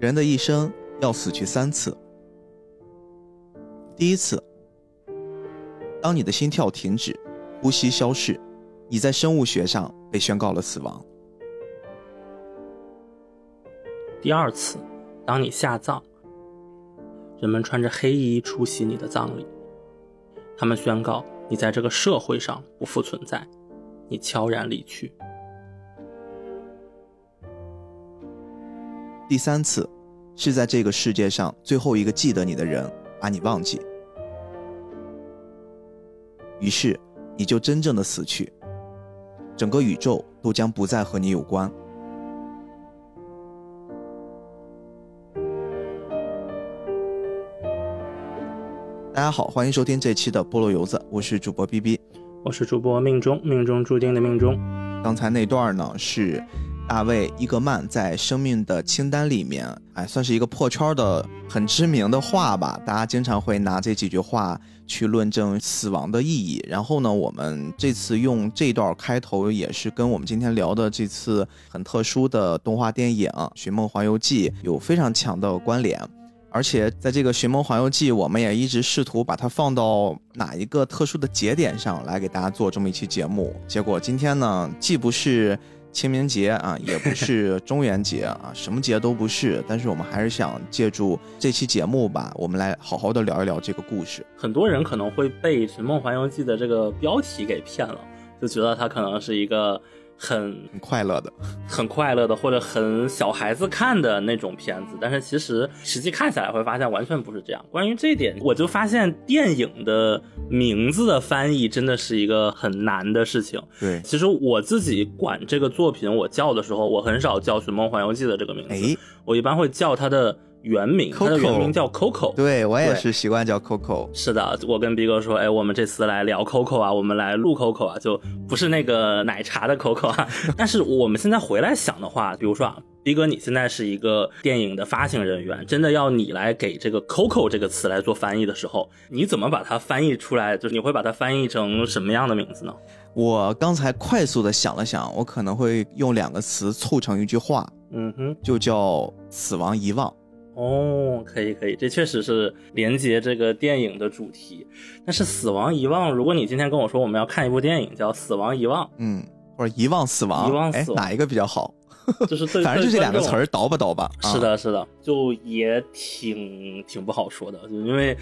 人的一生要死去三次。第一次，当你的心跳停止，呼吸消逝，你在生物学上被宣告了死亡。第二次，当你下葬，人们穿着黑衣出席你的葬礼，他们宣告你在这个社会上不复存在，你悄然离去。第三次，是在这个世界上最后一个记得你的人把你忘记，于是你就真正的死去，整个宇宙都将不再和你有关。大家好，欢迎收听这期的菠萝油子，我是主播 B B，我是主播命中命中注定的命中。刚才那段呢是大卫伊格曼在《生命的清单》里面，哎，算是一个破圈的很知名的话吧。大家经常会拿这几句话去论证死亡的意义。然后呢，我们这次用这段开头，也是跟我们今天聊的这次很特殊的动画电影《寻梦环游记》有非常强的关联。而且在这个《寻梦环游记》，我们也一直试图把它放到哪一个特殊的节点上来给大家做这么一期节目。结果今天呢，既不是清明节啊，也不是中元节啊，什么节都不是。但是我们还是想借助这期节目吧，我们来好好的聊一聊这个故事。很多人可能会被《寻梦环游记》的这个标题给骗了，就觉得它可能是一个。很快乐的，很快乐的，或者很小孩子看的那种片子，但是其实实际看下来会发现完全不是这样。关于这一点，我就发现电影的名字的翻译真的是一个很难的事情。对，其实我自己管这个作品，我叫的时候，我很少叫《寻梦环游记》的这个名字，我一般会叫它的。原名，它的原名叫 Coco，对我也是习惯叫 Coco。是的，我跟逼哥说，哎，我们这次来聊 Coco 啊，我们来录 Coco 啊，就不是那个奶茶的 Coco 啊。但是我们现在回来想的话，比如说啊，逼哥，你现在是一个电影的发行人员，真的要你来给这个 Coco 这个词来做翻译的时候，你怎么把它翻译出来？就是你会把它翻译成什么样的名字呢？我刚才快速的想了想，我可能会用两个词凑成一句话，嗯哼，就叫死亡遗忘。哦，可以可以，这确实是连接这个电影的主题。但是死亡遗忘，如果你今天跟我说我们要看一部电影叫《死亡遗忘》，嗯，或者遗忘死亡，遗忘死亡，哪一个比较好？就是 反正就这两个词儿倒吧倒吧。是的，是的，就也挺挺不好说的，就因为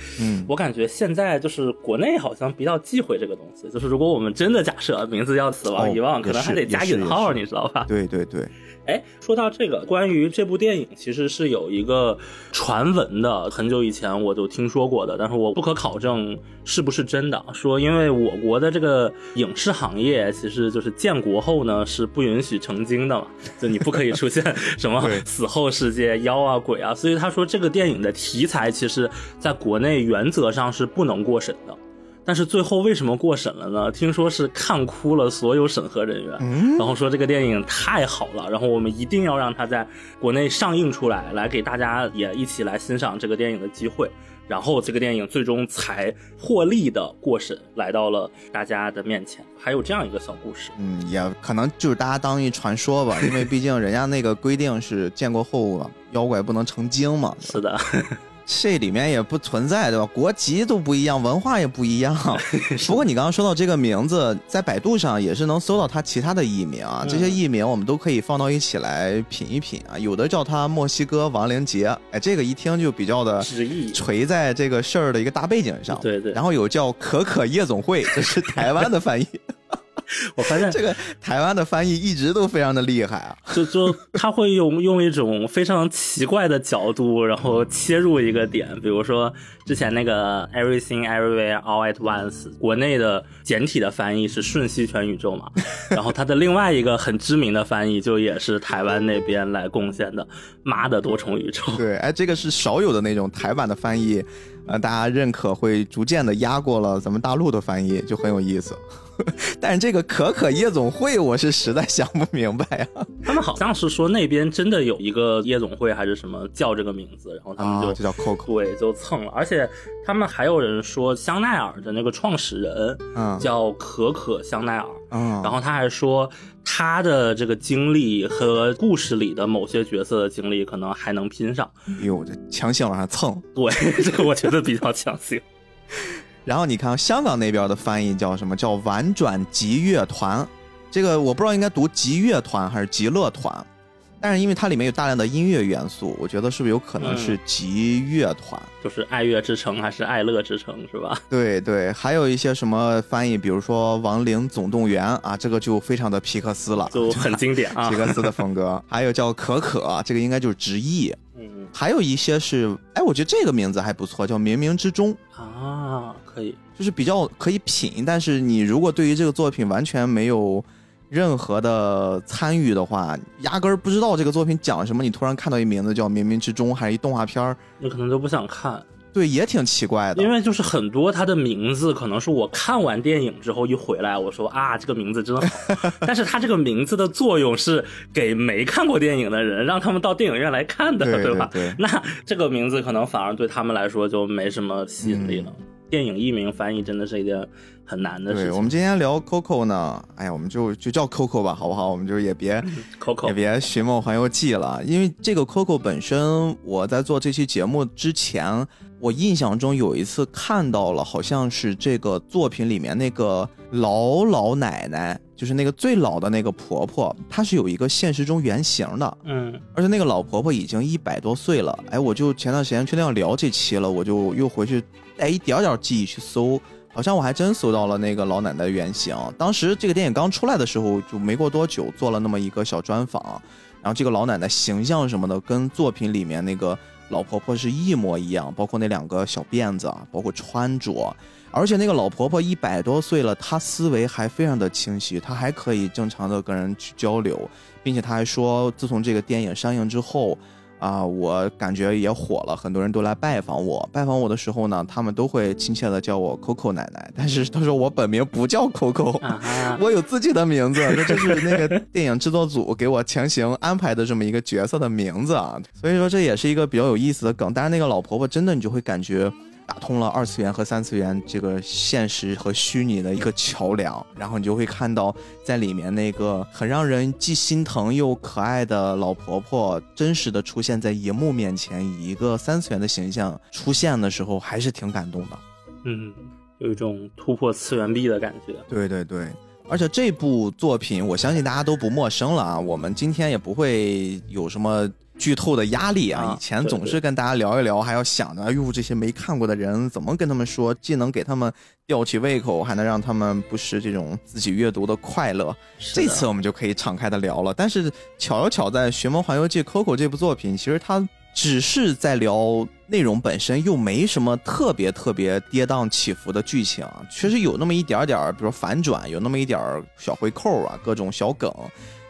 我感觉现在就是国内好像比较忌讳这个东西。就是如果我们真的假设名字叫《死亡遗忘》，可能还得加引号，你知道吧？对对对。哎，说到这个，关于这部电影，其实是有一个传闻的，很久以前我就听说过的，但是我不可考证是不是真的。说因为我国的这个影视行业，其实就是建国后呢是不允许成精的嘛，就你不可以出现 什么死后世界妖啊鬼啊，所以他说这个电影的题材，其实在国内原则上是不能过审的。但是最后为什么过审了呢？听说是看哭了所有审核人员，然后说这个电影太好了，然后我们一定要让它在国内上映出来，来给大家也一起来欣赏这个电影的机会。然后这个电影最终才获利的过审，来到了大家的面前。还有这样一个小故事，嗯，也可能就是大家当一传说吧，因为毕竟人家那个规定是建国后妖怪不能成精嘛。是的。这里面也不存在，对吧？国籍都不一样，文化也不一样。不过你刚刚说到这个名字，在百度上也是能搜到他其他的译名啊。这些译名我们都可以放到一起来品一品啊。有的叫他墨西哥亡灵节，哎，这个一听就比较的垂在这个事儿的一个大背景上。对对。然后有叫可可夜总会，这是台湾的翻译。我发现这个台湾的翻译一直都非常的厉害啊，就就他会用用一种非常奇怪的角度，然后切入一个点，比如说之前那个 Everything Everywhere All at Once，国内的简体的翻译是瞬息全宇宙嘛，然后他的另外一个很知名的翻译就也是台湾那边来贡献的，妈的多重宇宙。对，哎，这个是少有的那种台版的翻译，呃，大家认可会逐渐的压过了咱们大陆的翻译，就很有意思。但是这个可可夜总会，我是实在想不明白啊。他们好像是说那边真的有一个夜总会还是什么叫这个名字，然后他们就、啊就叫 Coco，对就蹭了，而且他们还有人说香奈儿的那个创始人嗯叫可可香奈儿，嗯，然后他还说他的这个经历和故事里的某些角色的经历可能还能拼上。哟，这强行往上蹭。对，这个我觉得比较强行。然后你看香港那边的翻译叫什么？叫婉转极乐团。这个我不知道应该读极乐团还是极乐团，但是因为它里面有大量的音乐元素，我觉得是不是有可能是集乐团？就是爱乐之城还是爱乐之城是吧？对对，还有一些什么翻译，比如说《亡灵总动员》啊，这个就非常的皮克斯了，就很经典啊 皮。克斯的风格。还有叫可可，这个应该就是直译。嗯还有一些是，哎，我觉得这个名字还不错，叫冥冥之中。啊，可以。就是比较可以品，但是你如果对于这个作品完全没有任何的参与的话，压根儿不知道这个作品讲什么，你突然看到一名字叫《冥冥之中》，还是一动画片儿，你可能都不想看，对，也挺奇怪的。因为就是很多它的名字可能是我看完电影之后一回来，我说啊这个名字真好，但是它这个名字的作用是给没看过电影的人，让他们到电影院来看的，对吧？对对那这个名字可能反而对他们来说就没什么吸引力了。嗯电影译名翻译真的是一件很难的事对，我们今天聊 Coco 呢，哎呀，我们就就叫 Coco 吧，好不好？我们就也别 Coco 也别《寻梦环游记》了，因为这个 Coco 本身，我在做这期节目之前，我印象中有一次看到了，好像是这个作品里面那个老老奶奶，就是那个最老的那个婆婆，她是有一个现实中原型的，嗯。而且那个老婆婆已经一百多岁了。哎，我就前段时间确定要聊这期了，我就又回去带一点点记忆去搜，好像我还真搜到了那个老奶奶的原型。当时这个电影刚出来的时候，就没过多久做了那么一个小专访，然后这个老奶奶形象什么的跟作品里面那个老婆婆是一模一样，包括那两个小辫子啊，包括穿着。而且那个老婆婆一百多岁了，她思维还非常的清晰，她还可以正常的跟人去交流，并且她还说，自从这个电影上映之后，啊，我感觉也火了，很多人都来拜访我。拜访我的时候呢，他们都会亲切的叫我 Coco 奶奶，但是他说我本名不叫 Coco，我有自己的名字，这就是那个 电影制作组给我强行安排的这么一个角色的名字啊。所以说这也是一个比较有意思的梗。但是那个老婆婆真的，你就会感觉打通了二次元和三次元这个现实和虚拟的一个桥梁，然后你就会看到在里面那个很让人既心疼又可爱的老婆婆，真实的出现在荧幕面前，以一个三次元的形象出现的时候，还是挺感动的。嗯，有一种突破次元壁的感觉。对对对，而且这部作品，我相信大家都不陌生了啊。我们今天也不会有什么剧透的压力啊。啊以前总是跟大家聊一聊，还要想着，哎呦，这些没看过的人怎么跟他们说，既能给他们吊起胃口，还能让他们不失这种自己阅读的快乐。这次我们就可以敞开的聊了。但是巧又巧在《寻梦环游记》Coco 这部作品，其实它只是在聊内容本身，又没什么特别特别跌宕起伏的剧情，确实有那么一点点儿，比如说反转，有那么一点儿小回扣啊，各种小梗。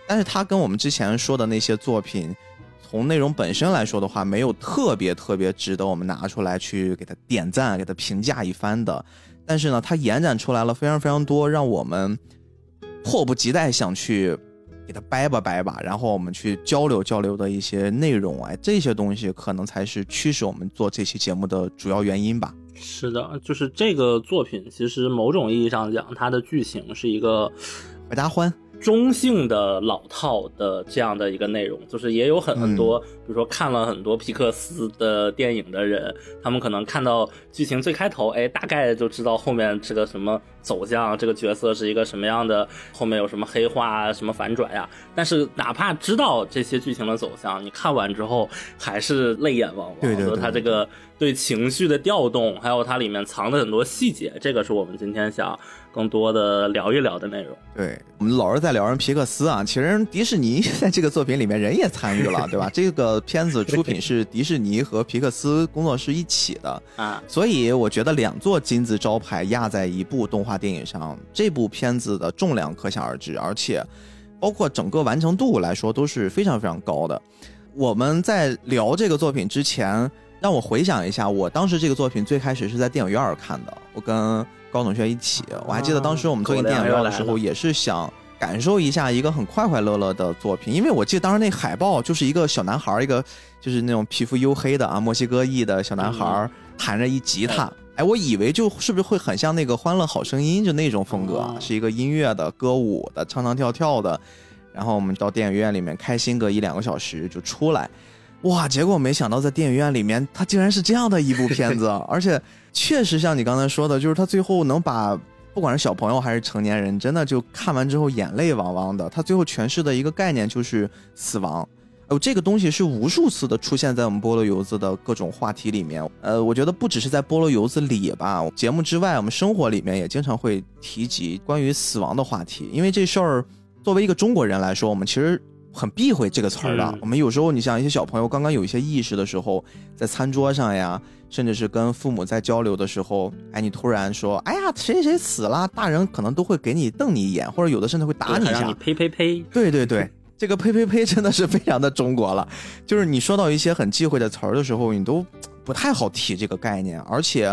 但是它跟我们之前说的那些作品，从内容本身来说的话，没有特别特别值得我们拿出来去给它点赞、给它评价一番的。但是呢，它延展出来了非常非常多，让我们迫不及待想去给它掰吧掰吧，然后我们去交流交流的一些内容，哎，这些东西可能才是驱使我们做这期节目的主要原因吧。是的，就是这个作品，其实某种意义上讲，它的剧情是一个百搭欢，中性的老套的这样的一个内容，就是也有很很多，嗯比如说看了很多皮克斯的电影的人，他们可能看到剧情最开头，哎，大概就知道后面这个什么走向，这个角色是一个什么样的，后面有什么黑化啊，什么反转呀。但是哪怕知道这些剧情的走向，你看完之后还是泪眼汪汪。对对对所以它这个对情绪的调动，还有它里面藏的很多细节，这个是我们今天想更多的聊一聊的内容。对我们老是在聊人皮克斯啊，其实迪士尼在这个作品里面人也参与了，对吧？这个片子出品是迪士尼和皮克斯工作室一起的，啊，所以我觉得两座金字招牌压在一部动画电影上，这部片子的重量可想而知，而且包括整个完成度来说都是非常非常高的。我们在聊这个作品之前，让我回想一下，我当时这个作品最开始是在电影院看的，我跟高同学一起，我还记得当时我们坐进电影院的时候，也是想感受一下一个很快快乐乐的作品，因为我记得当时那海报就是一个小男孩，一个就是那种皮肤黝黑的啊墨西哥裔的小男孩弹着一吉他，哎，我以为就是不是会很像那个《欢乐好声音》就那种风格，是一个音乐的、歌舞的、唱唱跳跳的，然后我们到电影院里面开心个一两个小时就出来。哇！结果没想到在电影院里面，它竟然是这样的一部片子，而且确实像你刚才说的，就是它最后能把不管是小朋友还是成年人，真的就看完之后眼泪汪汪的。它最后诠释的一个概念就是死亡。哦，这个东西是无数次的出现在我们菠萝油子的各种话题里面。呃，我觉得不只是在菠萝油子里吧，节目之外，我们生活里面也经常会提及关于死亡的话题。因为这事儿，作为一个中国人来说，我们其实。很避讳这个词儿的。我们有时候，你像一些小朋友刚刚有一些意识的时候，在餐桌上呀，甚至是跟父母在交流的时候，哎，你突然说，哎呀，谁谁死了，大人可能都会给你瞪你一眼，或者有的甚至会打你一下。呸呸呸！对对对，这个呸呸呸真的是非常的中国了。就是你说到一些很忌讳的词儿的时候，你都不太好提这个概念。而且，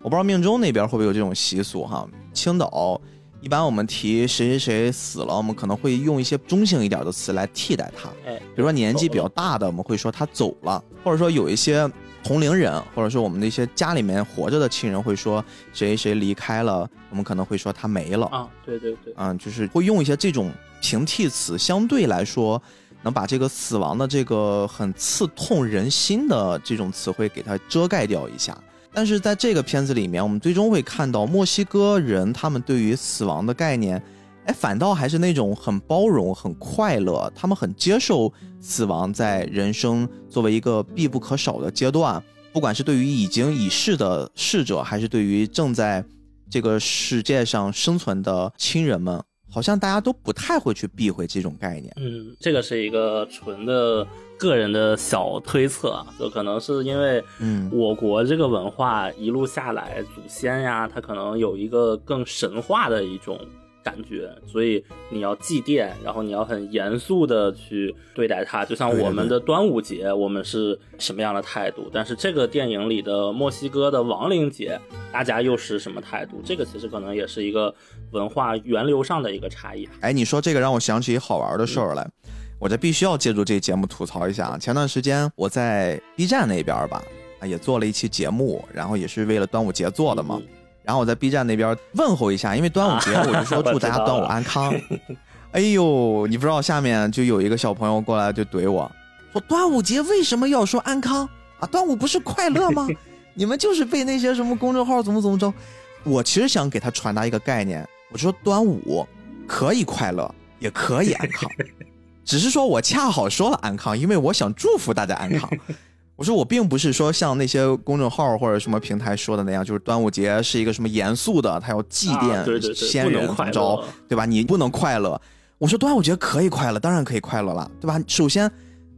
我不知道命中那边会不会有这种习俗哈，青岛。一般我们提谁谁谁死了，我们可能会用一些中性一点的词来替代他。哎，比如说年纪比较大的，我们会说他走了，或者说有一些同龄人，或者说我们那些家里面活着的亲人会说谁谁离开了，我们可能会说他没了。啊，对对对，嗯，就是会用一些这种平替词，相对来说能把这个死亡的这个很刺痛人心的这种词汇给它遮盖掉一下。但是在这个片子里面，我们最终会看到墨西哥人他们对于死亡的概念，哎，反倒还是那种很包容、很快乐，他们很接受死亡在人生作为一个必不可少的阶段，不管是对于已经已逝的逝者，还是对于正在这个世界上生存的亲人们，好像大家都不太会去避讳这种概念。嗯，这个是一个纯的。个人的小推测，就可能是因为，嗯，我国这个文化一路下来，祖先呀，他可能有一个更神话的一种感觉，所以你要祭奠，然后你要很严肃的去对待它，就像我们的端午节，我们是什么样的态度？但是这个电影里的墨西哥的亡灵节，大家又是什么态度？这个其实可能也是一个文化源流上的一个差异。哎，你说这个让我想起一好玩的事儿来。我这必须要借助这节目吐槽一下啊！前段时间我在 B 站那边吧，啊也做了一期节目，然后也是为了端午节做的嘛。然后我在 B 站那边问候一下，因为端午节我就说祝大家端午安康。哎呦，你不知道下面就有一个小朋友过来就怼我，说端午节为什么要说安康啊？端午不是快乐吗？你们就是被那些什么公众号怎么怎么着？我其实想给他传达一个概念，我说端午可以快乐，也可以安康。只是说我恰好说了安康，因为我想祝福大家安康。我说我并不是说像那些公众号或者什么平台说的那样，就是端午节是一个什么严肃的，他要祭奠先人怎么着，对吧？你不能快乐。我说端午节可以快乐，当然可以快乐了，对吧？首先，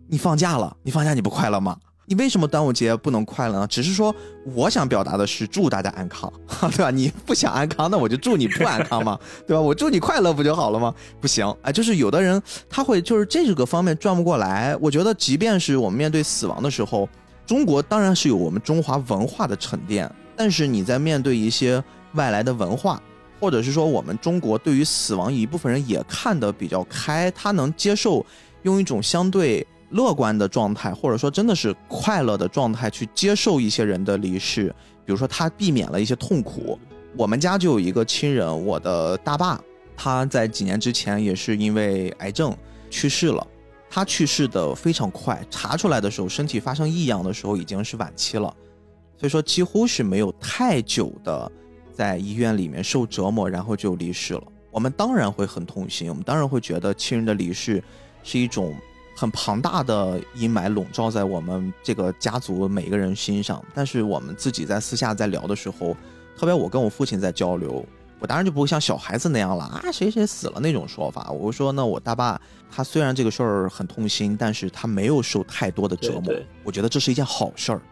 你放假了，你放假你不快乐吗？你为什么端午节不能快乐呢？只是说，我想表达的是祝大家安康，对吧？你不想安康，那我就祝你不安康嘛，对吧？我祝你快乐不就好了吗？不行，哎，就是有的人他会就是这个方面转不过来。我觉得，即便是我们面对死亡的时候，中国当然是有我们中华文化的沉淀，但是你在面对一些外来的文化，或者是说我们中国对于死亡一部分人也看得比较开，他能接受用一种相对。乐观的状态，或者说真的是快乐的状态，去接受一些人的离世。比如说，他避免了一些痛苦。我们家就有一个亲人，我的大爸，他在几年之前也是因为癌症去世了。他去世的非常快，查出来的时候，身体发生异样的时候已经是晚期了。所以说，几乎是没有太久的在医院里面受折磨，然后就离世了。我们当然会很痛心，我们当然会觉得亲人的离世是一种。很庞大的阴霾笼罩在我们这个家族每个人心上，但是我们自己在私下在聊的时候，特别我跟我父亲在交流，我当然就不会像小孩子那样了啊，谁谁死了那种说法。我说那我大爸他虽然这个事儿很痛心，但是他没有受太多的折磨，我觉得这是一件好事儿。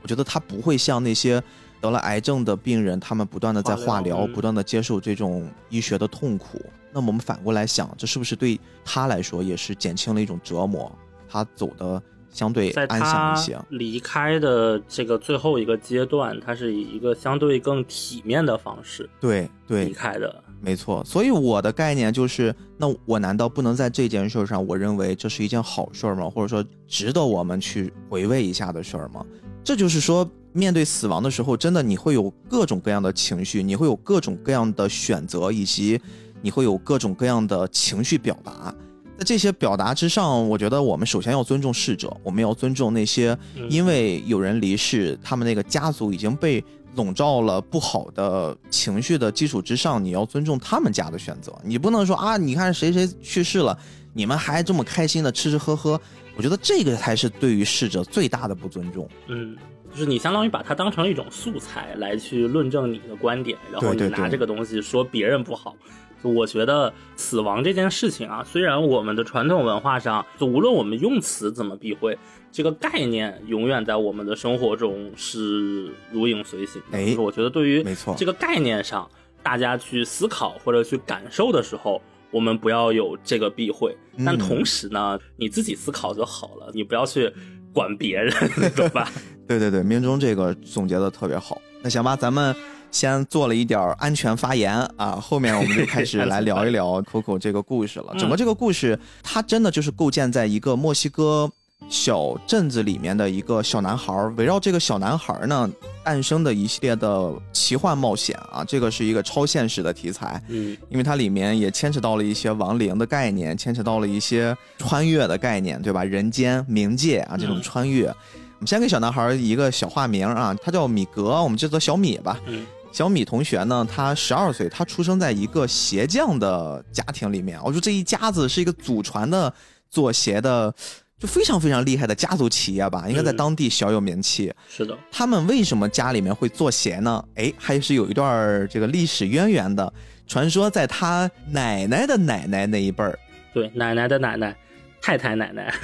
我觉得他不会像那些得了癌症的病人，他们不断的在化疗，不断的接受这种医学的痛苦。那么我们反过来想，这是不是对他来说也是减轻了一种折磨？他走的相对安详一些。离开的这个最后一个阶段，他是以一个相对更体面的方式对对离，开的。没错。所以我的概念就是，那我难道不能在这件事上，我认为这是一件好事儿吗？或者说值得我们去回味一下的事儿吗？这就是说，面对死亡的时候，真的你会有各种各样的情绪，你会有各种各样的选择，以及你会有各种各样的情绪表达。在这些表达之上，我觉得我们首先要尊重逝者，我们要尊重那些嗯因为有人离世，他们那个家族已经被笼罩了不好的情绪的基础之上，你要尊重他们家的选择。你不能说啊，你看谁谁去世了，你们还这么开心的吃吃喝喝。我觉得这个才是对于逝者最大的不尊重。嗯，就是你相当于把它当成一种素材来去论证你的观点，然后你拿这个东西说别人不好。就我觉得死亡这件事情啊，虽然我们的传统文化上，就无论我们用词怎么避讳，这个概念永远在我们的生活中是如影随形的。哎就是我觉得对于没错这个概念上，大家去思考或者去感受的时候，我们不要有这个避讳。但嗯同时呢，你自己思考就好了，你不要去管别人，对吧？对对对，命中这个总结的特别好。那行吧，咱们先做了一点儿安全发言啊，后面我们就开始来聊一聊 Coco 这个故事了。整个这个故事，它真的就是构建在一个墨西哥小镇子里面的一个小男孩儿，围绕这个小男孩儿呢诞生的一系列的奇幻冒险啊，这个是一个超现实的题材。嗯因为它里面也牵扯到了一些亡灵的概念，牵扯到了一些穿越的概念，对吧？人间、冥界啊这种嗯穿越。我们先给小男孩一个小化名啊，他叫米格，我们叫做小米吧。嗯小米同学呢，他十二岁，他出生在一个鞋匠的家庭里面。我说这一家子是一个祖传的做鞋的，就非常非常厉害的家族企业吧，应该在嗯当地小有名气。是的，他们为什么家里面会做鞋呢？哎，还是有一段这个历史渊源的。传说在他奶奶的奶奶那一辈儿，对，奶奶的奶奶，太太奶奶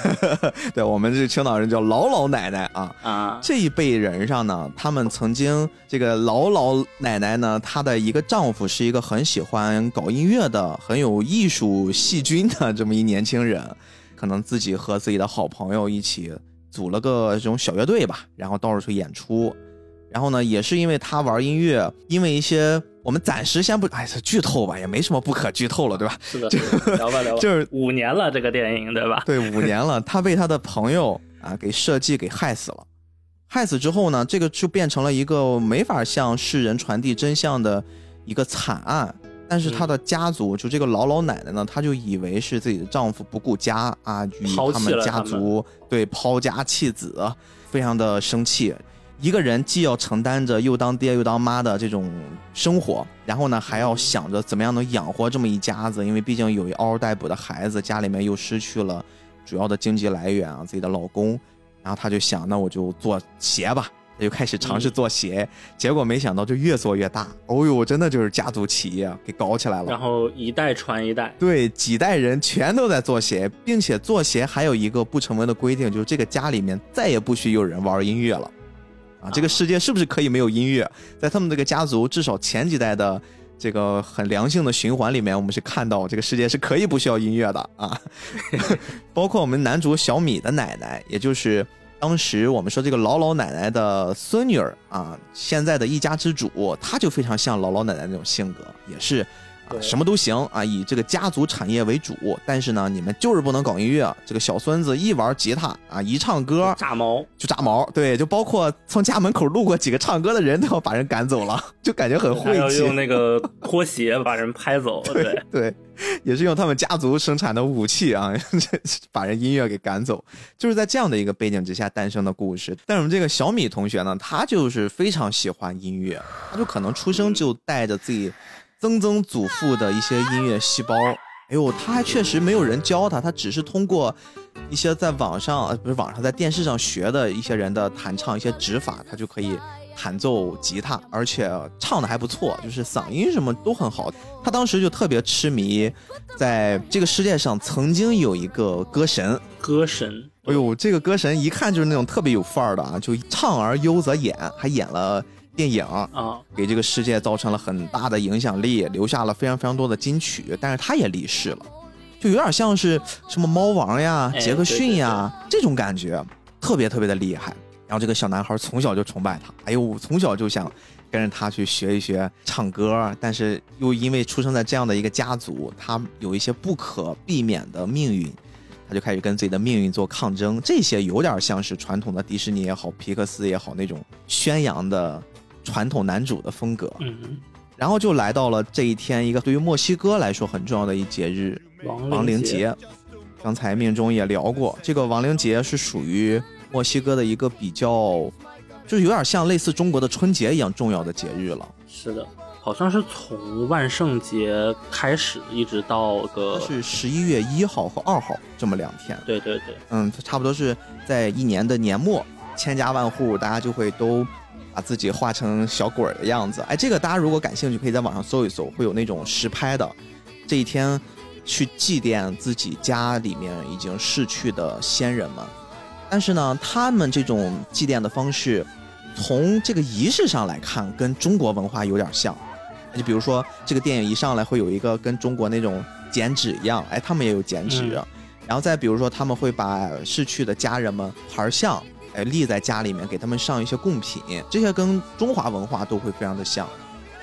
对我们这青岛人叫老老奶奶啊。啊，这一辈人上呢，他们曾经这个老老奶奶呢，她的一个丈夫是一个很喜欢搞音乐的、很有艺术细菌的这么一年轻人，可能自己和自己的好朋友一起组了个这种小乐队吧，然后到处去演出。然后呢，也是因为他玩音乐，因为一些我们暂时先不，哎，这剧透吧，也没什么不可剧透了，对吧？是的，聊吧聊吧，就是五年了这个电影，对吧？对，五年了，他被他的朋友啊给设计给害死了。害死之后呢，这个就变成了一个没法向世人传递真相的一个惨案。但是他的家族，就这个老老奶奶呢，她就以为是自己的丈夫不顾家啊，与他们家族对抛家弃子，非常的生气。一个人既要承担着又当爹又当妈的这种生活，然后呢还要想着怎么样能养活这么一家子，因为毕竟有一嗷嗷待哺的孩子，家里面又失去了主要的经济来源啊，自己的老公，然后他就想，那我就做鞋吧，他就开始尝试做鞋，结果没想到就越做越大，哦呦，真的就是家族企业给搞起来了。然后一代传一代，对，几代人全都在做鞋，并且做鞋还有一个不成文的规定，就是这个家里面再也不许有人玩音乐了。啊，这个世界是不是可以没有音乐？在他们这个家族，至少前几代的这个很良性的循环里面，我们是看到这个世界是可以不需要音乐的啊。包括我们男主小米的奶奶，也就是当时我们说这个老老奶奶的孙女儿啊，现在的一家之主，她就非常像老老奶奶那种性格，也是。什么都行啊，以这个家族产业为主，但是呢，你们就是不能搞音乐。这个小孙子一玩吉他啊，一唱歌炸毛，就炸毛，对，就包括从家门口路过几个唱歌的人都要把人赶走了，就感觉很晦气。用那个拖鞋把人拍走，对，对，也是用他们家族生产的武器啊，把人音乐给赶走，就是在这样的一个背景之下诞生的故事。但是我们这个小米同学呢，他就是非常喜欢音乐，他就可能出生就带着自己曾曾祖父的一些音乐细胞。哎呦，他还确实没有人教他，他只是通过一些在网上呃不是网上在电视上学的一些人的弹唱一些指法，他就可以弹奏吉他，而且唱的还不错，就是嗓音什么都很好。他当时就特别痴迷，在这个世界上曾经有一个歌神，歌神，哎呦，这个歌神一看就是那种特别有范儿的啊，就唱而优则演，还演了电影，啊，给这个世界造成了很大的影响力，留下了非常非常多的金曲。但是他也离世了，就有点像是什么猫王呀、杰克逊呀这种感觉，特别特别的厉害。然后这个小男孩从小就崇拜他，哎呦，从小就想跟着他去学一学唱歌，但是又因为出生在这样的一个家族，他有一些不可避免的命运，他就开始跟自己的命运做抗争。这些有点像是传统的迪士尼也好、皮克斯也好那种宣扬的传统男主的风格。嗯，然后就来到了这一天，一个对于墨西哥来说很重要的一节日——亡灵节。刚才命中也聊过，这个亡灵节是属于。墨西哥的一个比较，就是有点像类似中国的春节一样重要的节日了。是的，好像是从万圣节开始，一直到个是十一月一号和二号这么两天。对对对，嗯，差不多是在一年的年末，千家万户大家就会都把自己画成小鬼儿的样子。哎，这个大家如果感兴趣，可以在网上搜一搜，会有那种实拍的。这一天去祭奠自己家里面已经逝去的先人们。但是呢，他们这种祭奠的方式，从这个仪式上来看，跟中国文化有点像。就比如说，这个电影一上来会有一个跟中国那种剪纸一样，哎，他们也有剪纸。然后再比如说，他们会把逝去的家人们牌像，哎，立在家里面，给他们上一些贡品，这些跟中华文化都会非常的像。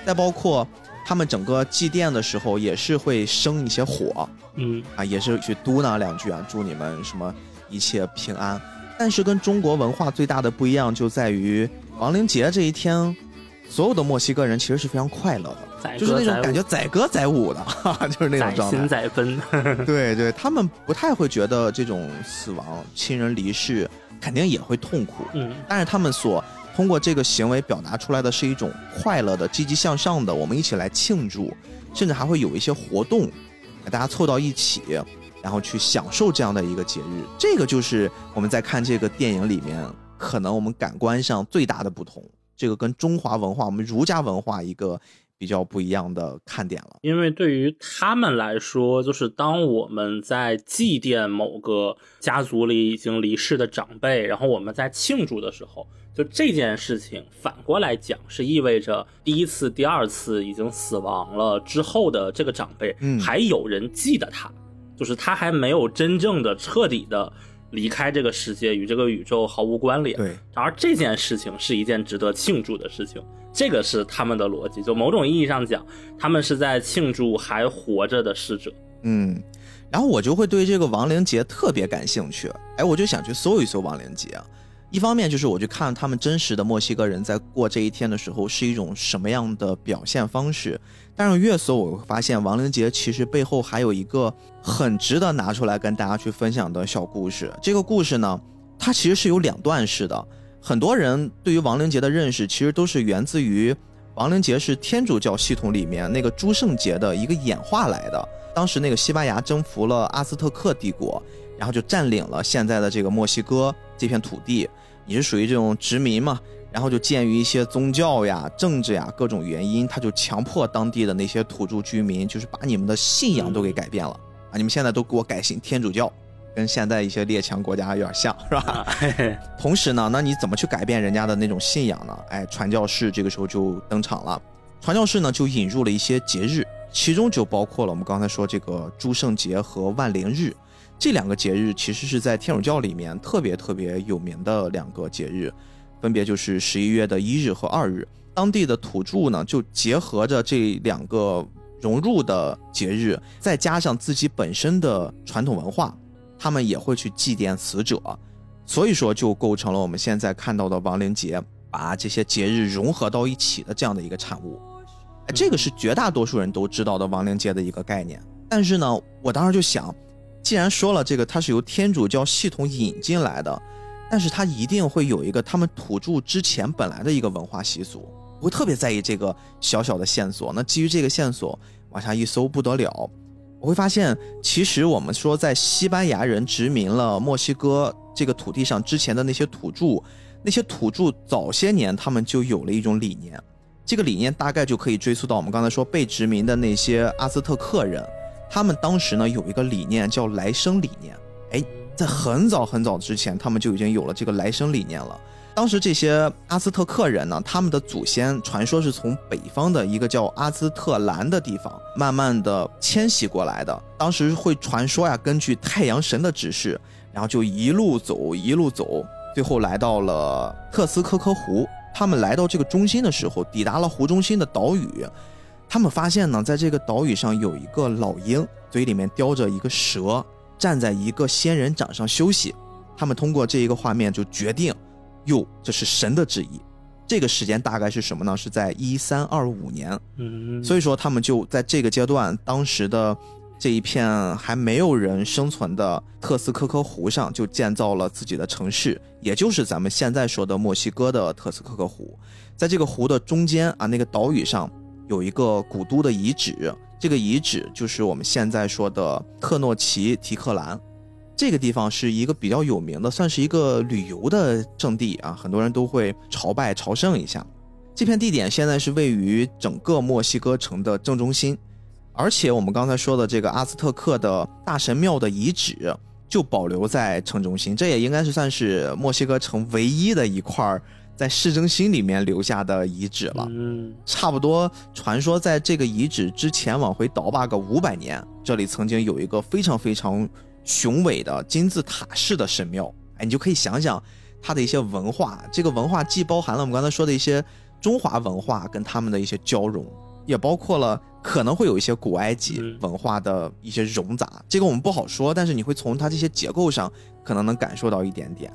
再包括他们整个祭奠的时候，也是会生一些火，嗯，啊，也是去嘟囔两句啊，祝你们什么一切平安。但是跟中国文化最大的不一样就在于亡灵节这一天，所有的墨西哥人其实是非常快乐的，就是那种感觉载歌载舞的，就是那种状态。载心载奔。对对，他们不太会觉得这种死亡、亲人离世肯定也会痛苦，嗯，但是他们所通过这个行为表达出来的是一种快乐的、积极向上的，我们一起来庆祝，甚至还会有一些活动，大家凑到一起。然后去享受这样的一个节日，这个就是我们在看这个电影里面，可能我们感官上最大的不同。这个跟中华文化、我们儒家文化一个比较不一样的看点了。因为对于他们来说，就是当我们在祭奠某个家族里已经离世的长辈，然后我们在庆祝的时候，就这件事情反过来讲，是意味着第一次、第二次已经死亡了之后的这个长辈，嗯，还有人记得他。就是他还没有真正的彻底的离开这个世界，与这个宇宙毫无关联。对，而这件事情是一件值得庆祝的事情，这个是他们的逻辑。就某种意义上讲，他们是在庆祝还活着的逝者。嗯，然后我就会对这个亡灵节特别感兴趣，哎，我就想去搜一搜亡灵节。一方面就是我去看他们真实的墨西哥人在过这一天的时候是一种什么样的表现方式。但是越搜，我会发现亡灵节其实背后还有一个很值得拿出来跟大家去分享的小故事。这个故事呢，它其实是有两段式的。很多人对于亡灵节的认识，其实都是源自于亡灵节是天主教系统里面那个诸圣节的一个演化来的。当时那个西班牙征服了阿斯特克帝国，然后就占领了现在的这个墨西哥这片土地，你是属于这种殖民嘛？然后就鉴于一些宗教呀、政治呀各种原因，他就强迫当地的那些土著居民，就是把你们的信仰都给改变了啊！你们现在都给我改信天主教，跟现在一些列强国家有点像是吧？同时呢，那你怎么去改变人家的那种信仰呢？哎，传教士这个时候就登场了。传教士呢就引入了一些节日，其中就包括了我们刚才说这个诸圣节和万灵日这两个节日，其实是在天主教里面特别特别有名的两个节日。分别就是十一月的一日和二日，当地的土著呢就结合着这两个融入的节日，再加上自己本身的传统文化，他们也会去祭奠死者，所以说就构成了我们现在看到的亡灵节，把这些节日融合到一起的这样的一个产物。这个是绝大多数人都知道的亡灵节的一个概念。但是呢，我当时就想，既然说了这个它是由天主教系统引进来的。但是它一定会有一个他们土著之前本来的一个文化习俗，我特别在意这个小小的线索。那基于这个线索往下一搜不得了，我会发现其实我们说在西班牙人殖民了墨西哥这个土地上之前的那些土著，那些土著早些年他们就有了一种理念，这个理念大概就可以追溯到我们刚才说被殖民的那些阿兹特克人，他们当时呢有一个理念叫来生理念，哎。在很早很早之前，他们就已经有了这个来生理念了。当时这些阿兹特克人呢，他们的祖先传说是从北方的一个叫阿兹特兰的地方慢慢的迁徙过来的。当时会传说呀，根据太阳神的指示，然后就一路走一路走，最后来到了特斯科科湖。他们来到这个中心的时候，抵达了湖中心的岛屿，他们发现呢，在这个岛屿上有一个老鹰，嘴里面叼着一个蛇，站在一个仙人掌上休息。他们通过这一个画面就决定。哟，这是神的旨意。这个时间大概是什么呢？是在一三二五年。嗯，所以说他们就在这个阶段，当时的这一片还没有人生存的特斯科科湖上，就建造了自己的城市，也就是咱们现在说的墨西哥的特斯科科湖。在这个湖的中间啊，那个岛屿上有一个古都的遗址，这个遗址就是我们现在说的特诺奇提克兰。这个地方是一个比较有名的，算是一个旅游的圣地啊，很多人都会朝拜朝圣一下。这片地点现在是位于整个墨西哥城的正中心，而且我们刚才说的这个阿兹特克的大神庙的遗址就保留在城中心，这也应该是算是墨西哥城唯一的一块在市中心里面留下的遗址了。嗯，差不多传说在这个遗址之前往回倒吧个五百年，这里曾经有一个非常非常。雄伟的金字塔式的神庙，哎，你就可以想想它的一些文化。这个文化既包含了我们刚才说的一些中华文化跟他们的一些交融，也包括了可能会有一些古埃及文化的一些融杂。这个我们不好说，但是你会从它这些结构上可能能感受到一点点。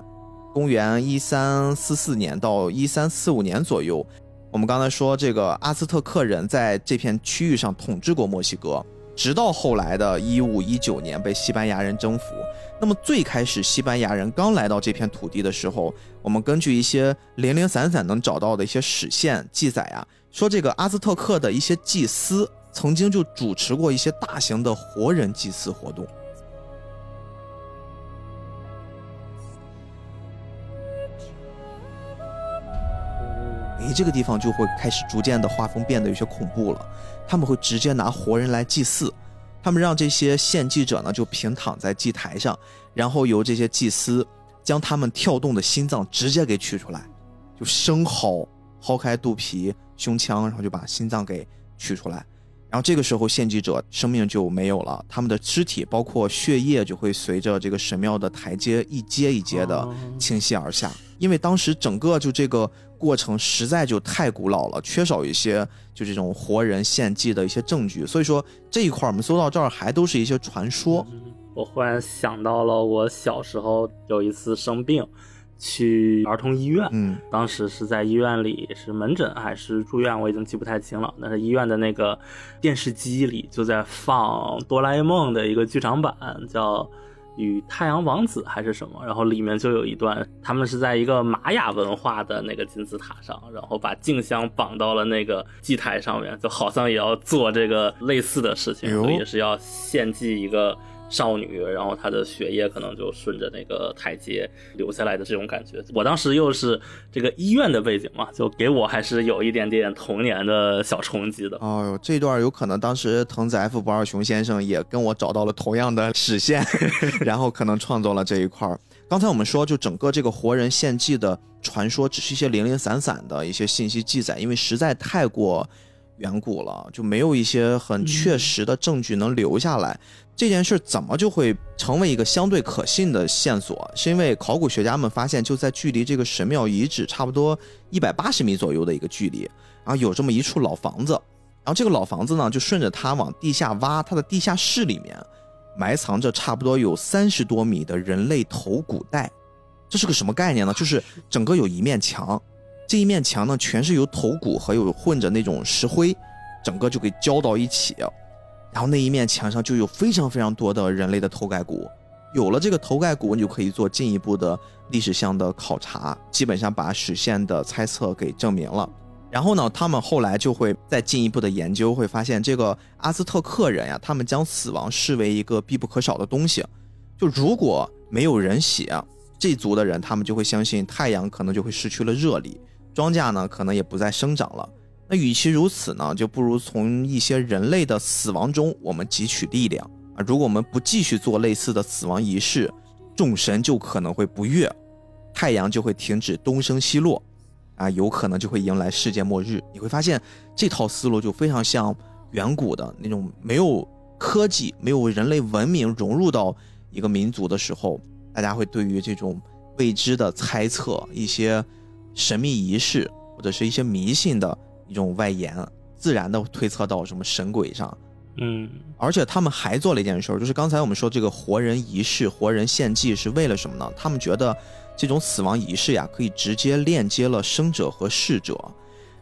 公元一三四四年到一三四五年左右，我们刚才说这个阿兹特克人在这片区域上统治过墨西哥。直到后来的一五一九年被西班牙人征服。那么最开始西班牙人刚来到这片土地的时候，我们根据一些零零散散能找到的一些史线记载啊，说这个阿兹特克的一些祭司曾经就主持过一些大型的活人祭祀活动。哎，这个地方就会开始逐渐的画风变得有些恐怖了。他们会直接拿活人来祭祀，他们让这些献祭者呢就平躺在祭台上，然后由这些祭司将他们跳动的心脏直接给取出来，就生蚝薅开肚皮、胸腔，然后就把心脏给取出来。然后这个时候，献祭者生命就没有了，他们的肢体包括血液就会随着这个神庙的台阶一阶一阶的倾泻而下，因为当时整个就这个过程实在就太古老了，缺少一些就这种活人献祭的一些证据，所以说这一块我们搜到这儿还都是一些传说。我忽然想到了我小时候有一次生病。去儿童医院，嗯，当时是在医院里，是门诊还是住院，我已经记不太清了。但是医院的那个电视机里就在放哆啦 A 梦的一个剧场版，叫《与太阳王子》还是什么，然后里面就有一段，他们是在一个玛雅文化的那个金字塔上，然后把静香绑到了那个祭台上面，就好像也要做这个类似的事情，也是要献祭一个。少女，然后她的血液可能就顺着那个台阶流下来的这种感觉。我当时又是这个医院的背景嘛，就给我还是有一点点童年的小冲击的。哦呦，这段有可能当时藤子 F 不二雄先生也跟我找到了同样的史线，然后可能创作了这一块。刚才我们说，就整个这个活人献祭的传说，只是一些零零散散的一些信息记载，因为实在太过。远古了，就没有一些很确实的证据能留下来。这件事怎么就会成为一个相对可信的线索？是因为考古学家们发现，就在距离这个神庙遗址差不多一百八十米左右的一个距离，然后有这么一处老房子。然后这个老房子呢，就顺着它往地下挖，它的地下室里面埋藏着差不多有三十多米的人类头骨袋。这是个什么概念呢？就是整个有一面墙。这一面墙呢，全是由头骨和有混着那种石灰，整个就给浇到一起，然后那一面墙上就有非常非常多的人类的头盖骨。有了这个头盖骨，你就可以做进一步的历史上的考察，基本上把史线的猜测给证明了。然后呢，他们后来就会再进一步的研究，会发现这个阿兹特克人呀，他们将死亡视为一个必不可少的东西。就如果没有人血，这族的人他们就会相信太阳可能就会失去了热力。庄稼呢，可能也不再生长了。那与其如此呢，就不如从一些人类的死亡中，我们汲取力量啊。如果我们不继续做类似的死亡仪式，众神就可能会不悦。太阳就会停止东升西落，啊，有可能就会迎来世界末日。你会发现这套思路就非常像远古的那种没有科技、没有人类文明融入到一个民族的时候，大家会对于这种未知的猜测、一些神秘仪式或者是一些迷信的一种外延，自然的推测到什么神鬼上。嗯，而且他们还做了一件事儿，就是刚才我们说这个活人仪式、活人献祭是为了什么呢？他们觉得这种死亡仪式呀，可以直接链接了生者和逝者，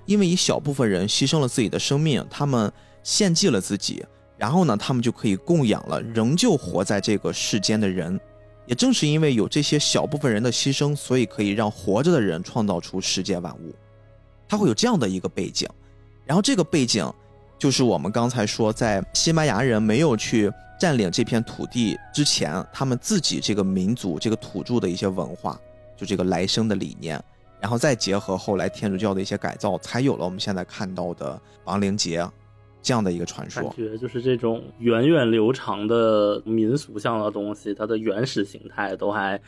因为一小部分人牺牲了自己的生命，他们献祭了自己，然后呢，他们就可以供养了仍旧活在这个世间的人。也正是因为有这些小部分人的牺牲，所以可以让活着的人创造出世界万物。它会有这样的一个背景，然后这个背景。就是我们刚才说，在西班牙人没有去占领这片土地之前，他们自己这个民族、这个土著的一些文化，就这个来生的理念，然后再结合后来天主教的一些改造，才有了我们现在看到的亡灵节这样的一个传说。感觉就是这种源远流长的民俗向的东西，它的原始形态都还。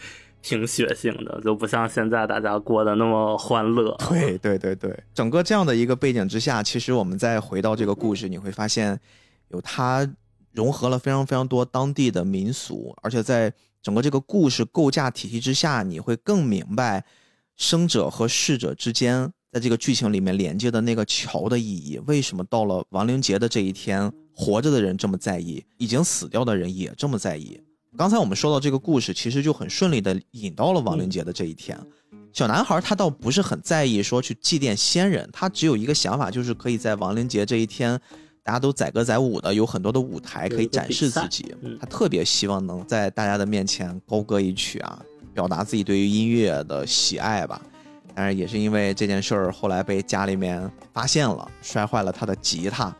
挺血腥的，就不像现在大家过得那么欢乐。对对对对，整个这样的一个背景之下，其实我们再回到这个故事，你会发现，有它融合了非常非常多当地的民俗，而且在整个这个故事构架体系之下，你会更明白生者和逝者之间在这个剧情里面连接的那个桥的意义。为什么到了亡灵节的这一天，活着的人这么在意，已经死掉的人也这么在意？刚才我们说到这个故事，其实就很顺利的引到了亡灵节的这一天。小男孩他倒不是很在意说去祭奠先人，他只有一个想法，就是可以在亡灵节这一天，大家都载歌载舞的，有很多的舞台可以展示自己。他特别希望能在大家的面前高歌一曲啊，表达自己对于音乐的喜爱吧。但是也是因为这件事儿，后来被家里面发现了，摔坏了他的吉他。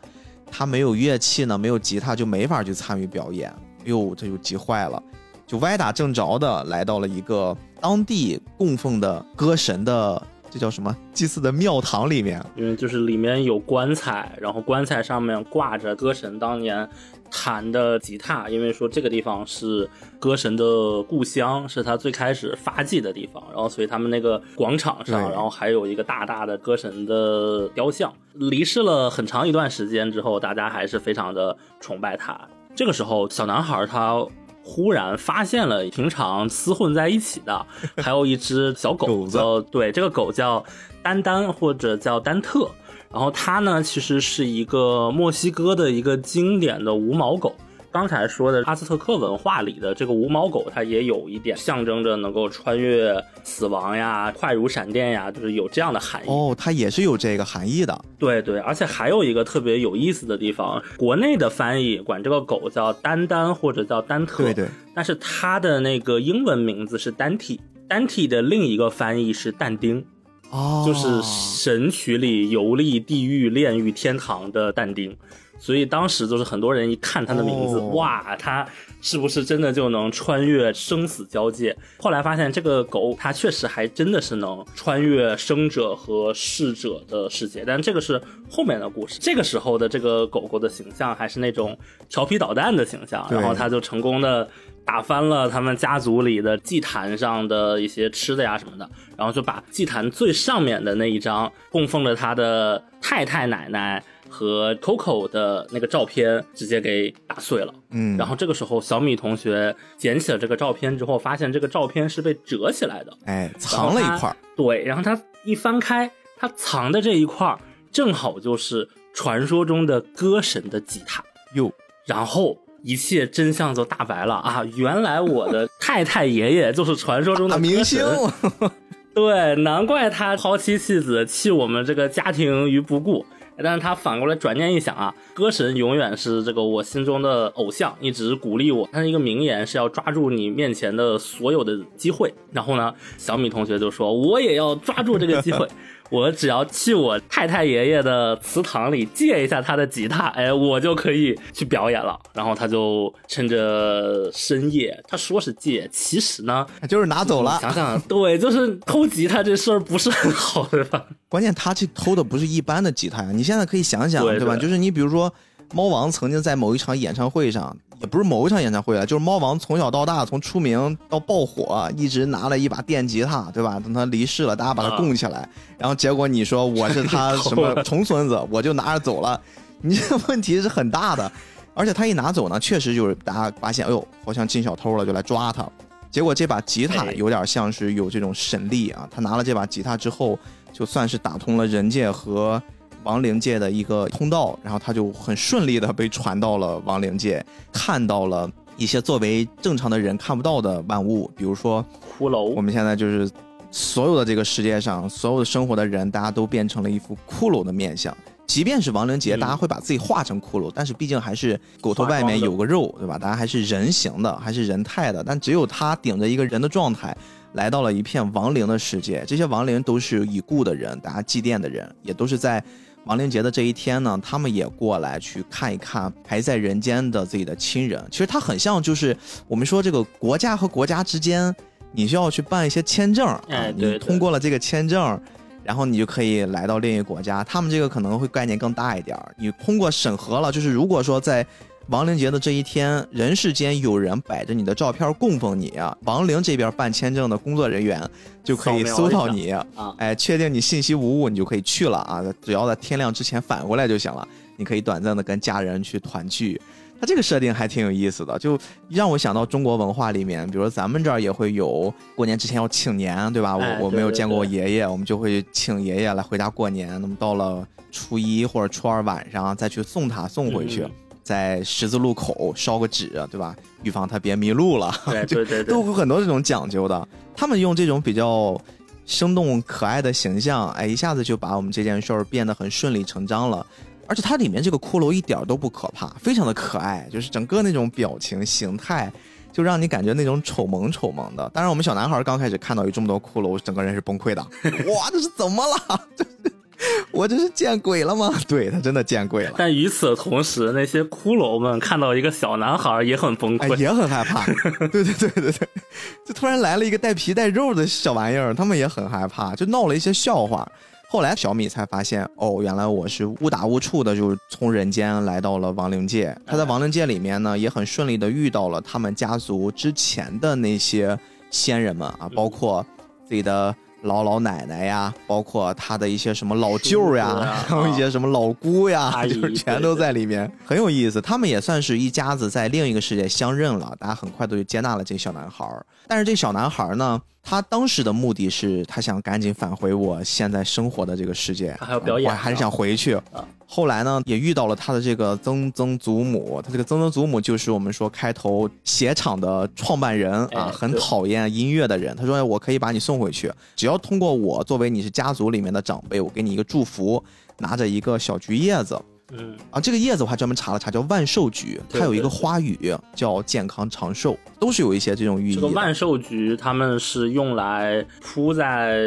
他没有乐器呢，没有吉他就没法去参与表演。哟，这就急坏了，就歪打正着的来到了一个当地供奉的歌神的，这叫什么祭祀的庙堂里面。因为就是里面有棺材，然后棺材上面挂着歌神当年弹的吉他，因为说这个地方是歌神的故乡，是他最开始发迹的地方，然后所以他们那个广场上，然后还有一个大大的歌神的雕像。离世了很长一段时间之后，大家还是非常的崇拜他。这个时候，小男孩他忽然发现了平常厮混在一起的，还有一只小狗，叫对，这个狗叫丹丹或者叫丹特，然后它呢其实是一个墨西哥的一个经典的无毛狗。刚才说的阿斯特克文化里的这个无毛狗，它也有一点象征着能够穿越死亡呀、快如闪电呀，就是有这样的含义。哦，它也是有这个含义的。对对，而且还有一个特别有意思的地方，国内的翻译管这个狗叫丹丹或者叫丹特，对对，但是它的那个英文名字是丹体，丹体的另一个翻译是但丁，哦，就是神曲里游历地狱、炼狱、天堂的但丁。所以当时就是很多人一看他的名字，哇，他是不是真的就能穿越生死交界？后来发现这个狗它确实还真的是能穿越生者和逝者的世界，但这个是后面的故事。这个时候的这个狗狗的形象还是那种调皮捣蛋的形象，然后它就成功的打翻了他们家族里的祭坛上的一些吃的呀什么的，然后就把祭坛最上面的那一张供奉着他的太太奶奶。和 Coco 的那个照片直接给打碎了，嗯，然后这个时候小米同学捡起了这个照片之后，发现这个照片是被折起来的，哎，藏了一块，对，然后他一翻开，他藏的这一块正好就是传说中的歌神的吉他，哟，然后一切真相就大白了啊，原来我的 太太爷爷就是传说中的明星 对，难怪他抛妻弃子，弃我们这个家庭于不顾。但是他反过来转念一想啊，歌神永远是这个我心中的偶像，一直鼓励我。他的一个名言是要抓住你面前的所有的机会。然后呢，小米同学就说，我也要抓住这个机会。我只要去我太太爷爷的祠堂里借一下他的吉他，哎，我就可以去表演了。然后他就趁着深夜，他说是借，其实呢，就是拿走了。想想，对，就是偷吉他这事儿不是很好，对吧？关键他去偷的不是一般的吉他呀！你现在可以想想，对吧？就是你比如说，猫王曾经在某一场演唱会上。也不是某一场演唱会啊，就是猫王从小到大，从出名到爆火，一直拿了一把电吉他，对吧？等他离世了，大家把他供起来，然后结果你说我是他什么重孙子，我就拿着走了，你这问题是很大的。而且他一拿走呢，确实就是大家发现，哎呦，好像进小偷了，就来抓他。结果这把吉他有点像是有这种神力啊，他拿了这把吉他之后，就算是打通了人界和亡灵界的一个通道，然后他就很顺利的被传到了亡灵界，看到了一些作为正常的人看不到的万物，比如说骷髅。我们现在就是所有的这个世界上所有的生活的人，大家都变成了一副骷髅的面相。即便是亡灵节，大家会把自己化成骷髅，但是毕竟还是骨头外面有个肉，对吧？大家还是人形的，还是人态的。但只有他顶着一个人的状态，来到了一片亡灵的世界。这些亡灵都是已故的人，大家祭奠的人，也都是在亡灵节的这一天呢，他们也过来去看一看还在人间的自己的亲人。其实它很像，就是我们说这个国家和国家之间，你需要去办一些签证，哎，你通过了这个签证。然后你就可以来到另一个国家，他们这个可能会概念更大一点儿。你通过审核了，就是如果说在亡灵节的这一天，人世间有人摆着你的照片供奉你啊，亡灵这边办签证的工作人员就可以搜到你啊，哎，确定你信息无误，你就可以去了啊，只要在天亮之前返回来就行了，你可以短暂的跟家人去团聚。它这个设定还挺有意思的，就让我想到中国文化里面，比如说咱们这儿也会有过年之前要请年，对吧？我我没有见过我爷爷，我们就会请爷爷来回家过年。那么到了初一或者初二晚上再去送他送回去，在十字路口烧个纸，对吧？预防他别迷路了。对对 对，都有很多这种讲究的。他们用这种比较生动可爱的形象，哎，一下子就把我们这件事儿变得很顺理成章了。而且它里面这个骷髅一点都不可怕，非常的可爱，就是整个那种表情形态，就让你感觉那种丑萌丑萌的。当然，我们小男孩刚开始看到有这么多骷髅，整个人是崩溃的。哇，这是怎么了？我这是见鬼了吗？对他真的见鬼了。但与此同时，那些骷髅们看到一个小男孩也很崩溃，也很害怕。对对对对对，就突然来了一个带皮带肉的小玩意儿，他们也很害怕，就闹了一些笑话。后来小米才发现，哦，原来我是误打误触的，就是从人间来到了亡灵界。他在亡灵界里面呢，也很顺利的遇到了他们家族之前的那些先人们啊，包括自己的。老老奶奶呀，包括他的一些什么老舅呀，还有一些什么老姑呀，就是全都在里面，很有意思。他们也算是一家子在另一个世界相认了，大家很快都就接纳了这小男孩儿。但是这小男孩儿呢，他当时的目的是他想赶紧返回我现在生活的这个世界，他还要表演，我还是想回去。后来呢，也遇到了他的这个曾曾祖母，他这个曾曾祖母就是我们说开头鞋厂的创办人啊，很讨厌音乐的人。他说：“我可以把你送回去，只要通过我作为你是家族里面的长辈，我给你一个祝福，拿着一个小橘叶子。”嗯啊，这个叶子我还专门查了查，叫万寿菊，它有一个花语叫健康长寿，都是有一些这种寓意。这个万寿菊，他们是用来铺在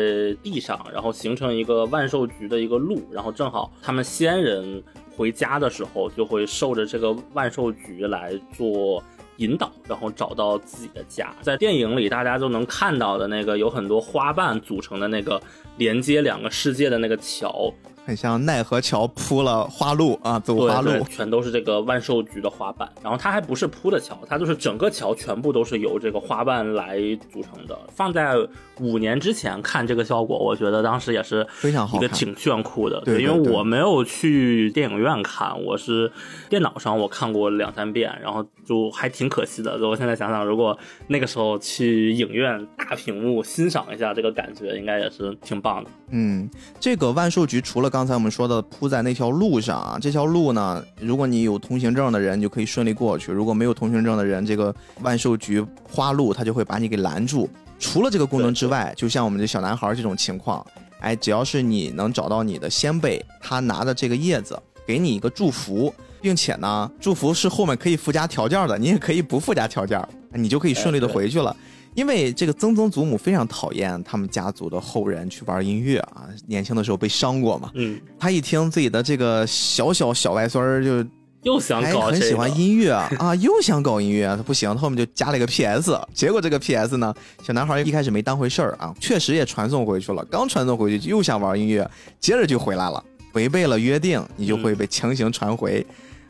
地上，然后形成一个万寿菊的一个路，然后正好他们先人回家的时候，就会受着这个万寿菊来做引导，然后找到自己的家。在电影里，大家都能看到的那个有很多花瓣组成的那个连接两个世界的那个桥。很像奈何桥铺了花路啊，走花路，全都是这个万寿菊的花瓣。然后它还不是铺的桥，它就是整个桥全部都是由这个花瓣来组成的。放在五年之前看这个效果，我觉得当时也是非常好，一个挺炫酷的。对，因为我没有去电影院看，我是电脑上我看过两三遍，然后就还挺可惜的。我现在想想，如果那个时候去影院大屏幕欣赏一下这个感觉，应该也是挺棒的。嗯，这个万寿菊除了刚才我们说的铺在那条路上啊，这条路呢，如果你有通行证的人就可以顺利过去；如果没有通行证的人，这个万寿菊花路它就会把你给拦住。除了这个功能之外，就像我们这小男孩这种情况，哎，只要是你能找到你的先辈，他拿的这个叶子给你一个祝福，并且呢，祝福是后面可以附加条件的，你也可以不附加条件，你就可以顺利的回去了。因为这个曾曾祖母非常讨厌他们家族的后人去玩音乐啊，年轻的时候被伤过嘛。嗯，他一听自己的这个小小小外孙儿就又想搞，很喜欢音乐 啊，又想搞音乐，他不行，他后面就加了一个 PS。结果这个 PS 呢，小男孩一开始没当回事儿啊，确实也传送回去了。刚传送回去又想玩音乐，接着就回来了，违背了约定，你就会被强行传回。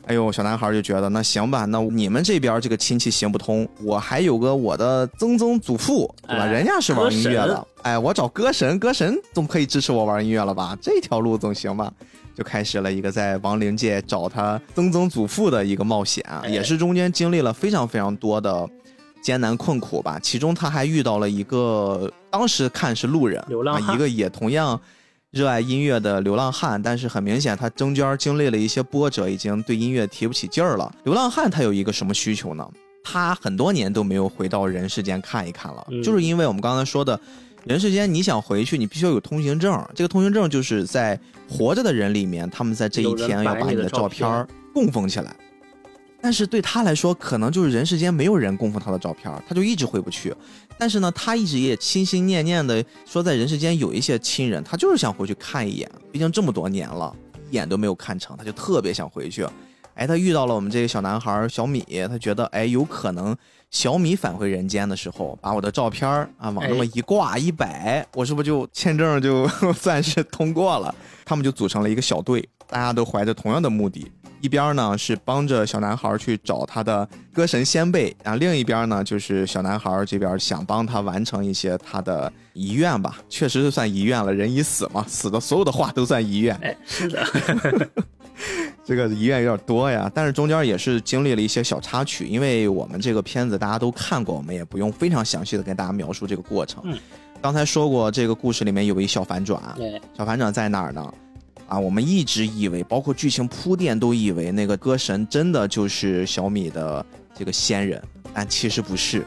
哎呦，小男孩就觉得那行吧，那你们这边这个亲戚行不通，我还有个我的曾曾祖父，对吧？哎人家是玩音乐的哎，我找歌神，歌神总可以支持我玩音乐了吧？这条路总行吧？就开始了一个在亡灵界找他曾曾祖父的一个冒险，哎也是中间经历了非常非常多的艰难困苦吧。其中他还遇到了一个当时看是路人，啊，流浪汉一个也同样热爱音乐的流浪汉，但是很明显他中间经历了一些波折，已经对音乐提不起劲儿了。流浪汉他有一个什么需求呢？他很多年都没有回到人世间看一看了，嗯就是因为我们刚才说的。人世间，你想回去，你必须要有通行证。这个通行证就是在活着的人里面，他们在这一天要把你的照片供奉起来。但是对他来说，可能就是人世间没有人供奉他的照片，他就一直回不去。但是呢，他一直也心心念念的说，在人世间有一些亲人，他就是想回去看一眼。毕竟这么多年了，一眼都没有看成，他就特别想回去。哎，他遇到了我们这个小男孩小米，他觉得哎，有可能小米返回人间的时候，把我的照片啊往那么一挂一摆，我是不是就签证就 算是通过了？他们就组成了一个小队，大家都怀着同样的目的。一边呢是帮着小男孩去找他的歌神先辈，然后另一边呢就是小男孩这边想帮他完成一些他的遗愿吧，确实是算遗愿了，人已死嘛，死的所有的话都算遗愿。哎，是的，这个遗愿有点多呀，但是中间也是经历了一些小插曲，因为我们这个片子大家都看过，我们也不用非常详细的跟大家描述这个过程。嗯，刚才说过，这个故事里面有一小反转，哎，小反转在哪儿呢？啊，我们一直以为，包括剧情铺垫都以为那个歌神真的就是小米的这个仙人，但其实不是。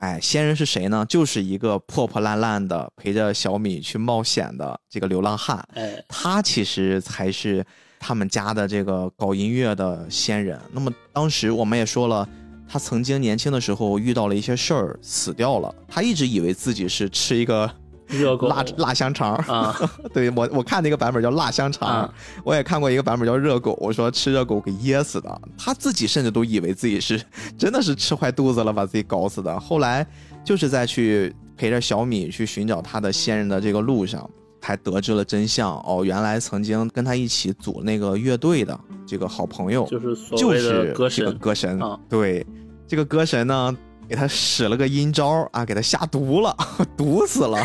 哎，仙人是谁呢？就是一个破破烂烂的陪着小米去冒险的这个流浪汉。哎，他其实才是他们家的这个搞音乐的仙人。那么当时我们也说了，他曾经年轻的时候遇到了一些事儿，死掉了。他一直以为自己是吃一个热狗辣辣香肠，啊 对我我看那个版本叫辣香肠，啊我也看过一个版本叫热狗，我说吃热狗给噎死的。他自己甚至都以为自己是真的是吃坏肚子了，把自己搞死的。后来就是在去陪着小米去寻找他的先人的这个路上，才得知了真相。哦，原来曾经跟他一起组那个乐队的这个好朋友，就是所就是歌这个神歌神。啊对，这个歌神呢，给他使了个阴招啊，给他下毒了，毒死了。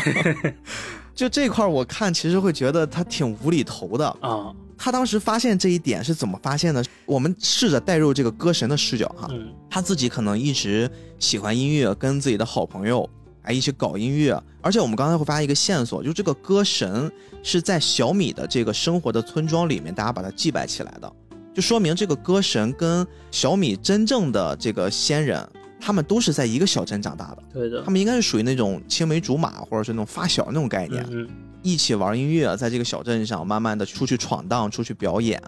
就这块儿我看其实会觉得他挺无厘头的。啊，他当时发现这一点是怎么发现的？我们试着带入这个歌神的视角哈，嗯他自己可能一直喜欢音乐，跟自己的好朋友哎一起搞音乐，而且我们刚才会发现一个线索，就这个歌神是在小米的这个生活的村庄里面，大家把它祭拜起来的，就说明这个歌神跟小米真正的这个仙人，他们都是在一个小镇长大的，对的他，们应该是属于那种青梅竹马或者是那种发小那种概念，嗯一起玩音乐，在这个小镇上慢慢的出去闯荡，出去表演。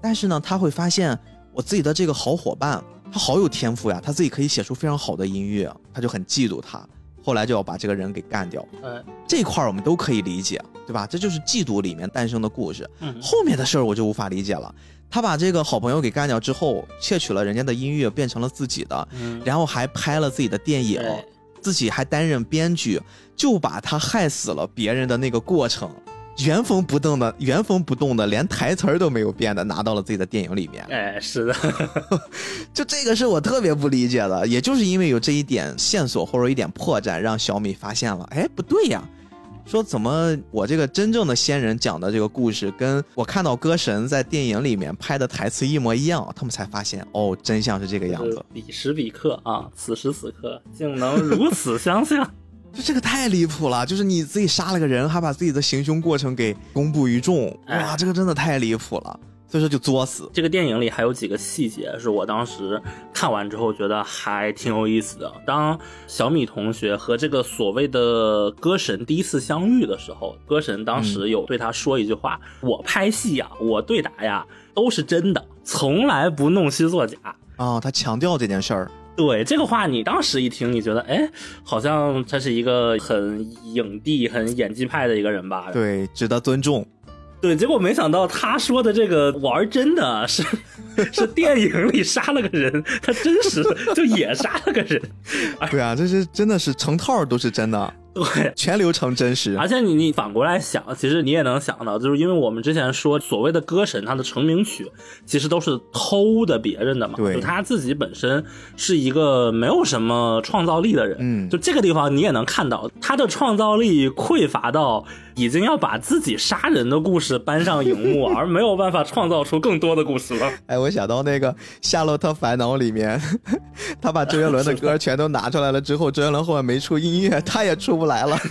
但是呢，他会发现我自己的这个好伙伴，他好有天赋呀，他自己可以写出非常好的音乐，他就很嫉妒他。后来就要把这个人给干掉。哎这块儿我们都可以理解，对吧？这就是嫉妒里面诞生的故事。嗯后面的事儿我就无法理解了。他把这个好朋友给干掉之后，窃取了人家的音乐，变成了自己的，嗯，然后还拍了自己的电影，哎自己还担任编剧，就把他害死了别人的那个过程，原封不动的、原封不动的，连台词儿都没有变的拿到了自己的电影里面。哎，是的，就这个是我特别不理解的，也就是因为有这一点线索或者一点破绽，让小米发现了，哎，不对呀。说怎么我这个真正的仙人讲的这个故事，跟我看到歌神在电影里面拍的台词一模一样，他们才发现哦，真相是这个样子。彼时彼刻啊，此时此刻竟能如此相像。就这个太离谱了，就是你自己杀了个人，还把自己的行凶过程给公布于众，哇，哎这个真的太离谱了。所以说就作死。这个电影里还有几个细节是我当时看完之后觉得还挺有意思的。当小米同学和这个所谓的歌神第一次相遇的时候，歌神当时有对他说一句话：“我拍戏呀，我对答呀，都是真的，从来不弄虚作假。”啊、他强调这件事儿，对这个话，你当时一听，你觉得，哎，好像他是一个很影帝、很演技派的一个人吧？对，值得尊重。对，结果没想到他说的这个玩真的是 是电影里杀了个人，他真实就也杀了个人。对啊，这是真的是成套都是真的。对，全流程真实。而且你你反过来想，其实你也能想到，就是因为我们之前说所谓的歌神，他的成名曲其实都是偷的别人的嘛，对就他自己本身是一个没有什么创造力的人，嗯就这个地方你也能看到他的创造力匮乏到已经要把自己杀人的故事搬上荧幕，而没有办法创造出更多的故事了。哎，我想到那个《夏洛特烦恼》里面，他把周杰伦的歌全都拿出来了之后，周杰伦后面没出音乐，他也出不来了。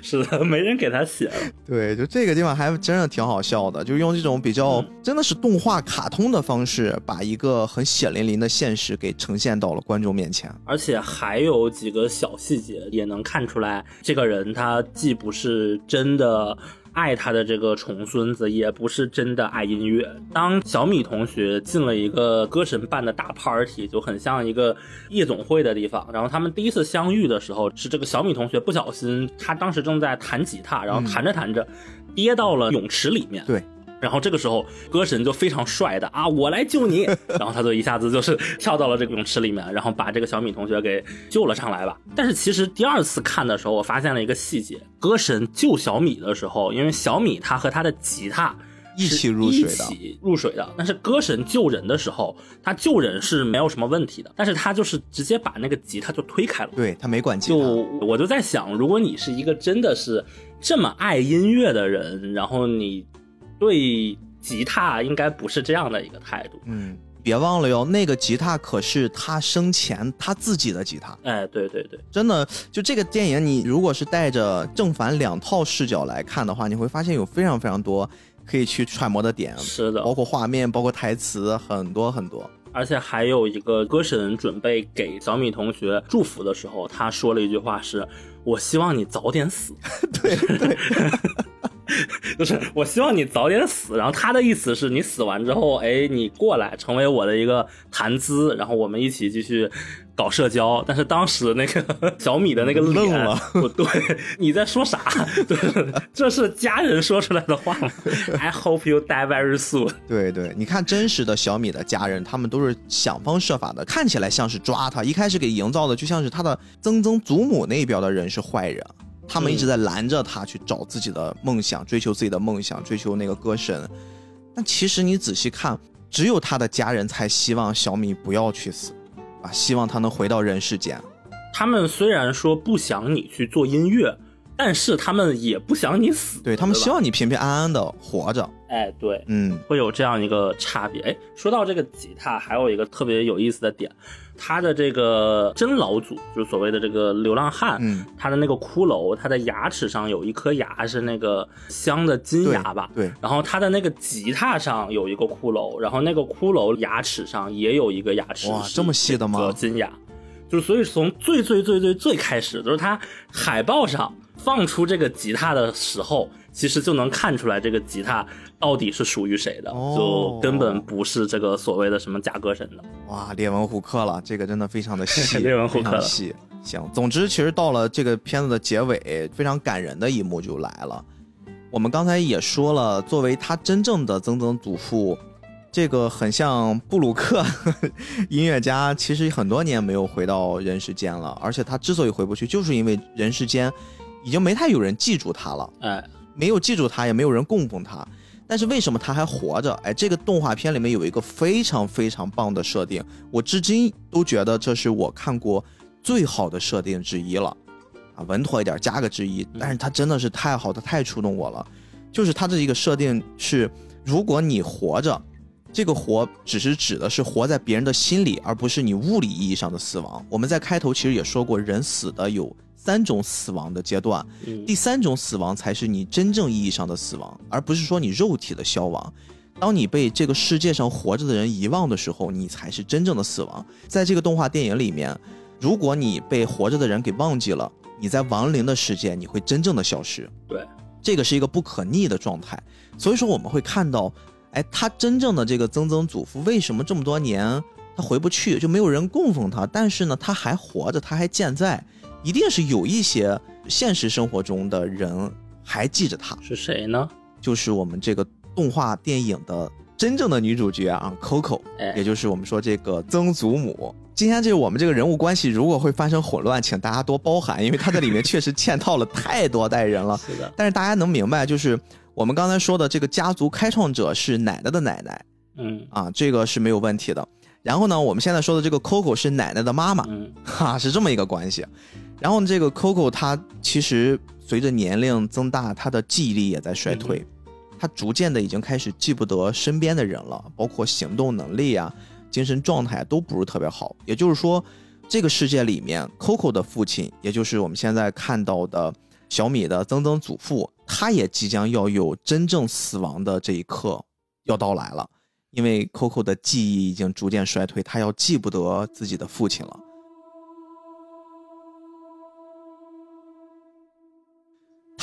是的，没人给他写了。对，就这个地方还真的挺好笑的，就用这种比较嗯真的是动画卡通的方式，把一个很血淋淋的现实给呈现到了观众面前。而且还有几个小细节也能看出来，这个人他既不是真的爱他的这个重孙子，也不是真的爱音乐。当小米同学进了一个歌神办的大 party，就很像一个夜总会的地方。然后他们第一次相遇的时候，是这个小米同学不小心，他当时正在弹吉他，然后弹着弹着跌到了泳池里面。对。然后这个时候，歌神就非常帅的啊，我来救你！然后他就一下子就是跳到了这个泳池里面，然后把这个小米同学给救了上来吧。但是其实第二次看的时候，我发现了一个细节：歌神救小米的时候，因为小米他和他的吉他一起入水的一起入水的。但是歌神救人的时候，他救人是没有什么问题的，但是他就是直接把那个吉他就推开了。对他没管吉就他，我就在想，如果你是一个真的是这么爱音乐的人，然后你对吉他应该不是这样的一个态度。嗯，别忘了哟，那个吉他可是他生前他自己的吉他。哎，对对对，真的，就这个电影，你如果是带着正反两套视角来看的话，你会发现有非常非常多可以去揣摩的点，是的包。括画面，包括台词，很多很多。而且还有一个歌神准备给小米同学祝福的时候，他说了一句话是：“我希望你早点死。”对对，就是我希望你早点死。然后他的意思是你死完之后，哎，你过来成为我的一个谈资，然后我们一起继续搞社交。但是当时那个 小米的那个愣了，不对，你在说啥？就是这是家人说出来的话吗？I hope you die very soon。对对，你看真实的小米的家人，他们都是想方设法的，看起来像是抓他，一开始给营造的就像是他的曾曾祖母那边的人是坏人，他们一直在拦着他去找自己的梦想，追求自己的梦想，追求那个歌神。但其实你仔细看，只有他的家人才希望小米不要去死，啊，希望他能回到人世间。他们虽然说不想你去做音乐，但是他们也不想你死。对他们希望你平平安安的活着。哎，对，嗯，会有这样一个差别。哎，说到这个吉他，还有一个特别有意思的点，他的这个真老祖，就是所谓的这个流浪汉，嗯，他的那个骷髅，他的牙齿上有一颗牙是那个镶的金牙吧？对，然后他的那个吉他上有一个骷髅，然后那个骷髅牙齿上也有一个牙齿，是哇这么细的吗？这个金牙，就是所以从最最最最最开始，就是他海报上放出这个吉他的时候，其实就能看出来这个吉他到底是属于谁的，哦就根本不是这个所谓的什么假歌神的。哇，列文虎克了，这个真的非常的细，列文虎克了细。行，总之其实到了这个片子的结尾，非常感人的一幕就来了。我们刚才也说了，作为他真正的曾曾祖父，这个很像布鲁克 音乐家，其实很多年没有回到人世间了。而且他之所以回不去，就是因为人世间已经没太有人记住他了。哎，没有记住他，也没有人供奉他。但是为什么他还活着？哎，这个动画片里面有一个非常非常棒的设定，我至今都觉得这是我看过最好的设定之一了。啊，稳妥一点加个之一，但是它真的是太好，它太触动我了。就是它这一个设定是，如果你活着，这个活只是指的是活在别人的心里，而不是你物理意义上的死亡。我们在开头其实也说过，人死的有三种死亡的阶段，嗯第三种死亡才是你真正意义上的死亡，而不是说你肉体的消亡。当你被这个世界上活着的人遗忘的时候，你才是真正的死亡。在这个动画电影里面，如果你被活着的人给忘记了，你在亡灵的世界，你会真正的消失。对，这个是一个不可逆的状态。所以说，我们会看到，哎，他真正的这个曾曾祖父为什么这么多年他回不去，就没有人供奉他？但是呢，他还活着，他还健在，一定是有一些现实生活中的人还记着他，是谁呢？就是我们这个动画电影的真正的女主角啊，Coco，哎也就是我们说这个曾祖母今天这我们这个人物关系如果会发生混乱，请大家多包涵，因为她在里面确实嵌套了太多代人了。是的，但是大家能明白，就是我们刚才说的这个家族开创者是奶奶的奶奶嗯啊，这个是没有问题的。然后呢，我们现在说的这个 Coco 是奶奶的妈妈，嗯哈，是这么一个关系。然后这个 Coco 他其实随着年龄增大，他的记忆力也在衰退，他逐渐的已经开始记不得身边的人了，包括行动能力啊、精神状态都不是特别好。也就是说，这个世界里面，Coco 的父亲，也就是我们现在看到的小米的曾曾祖父，他也即将要有真正死亡的这一刻要到来了。因为 Coco 的记忆已经逐渐衰退，他要记不得自己的父亲了。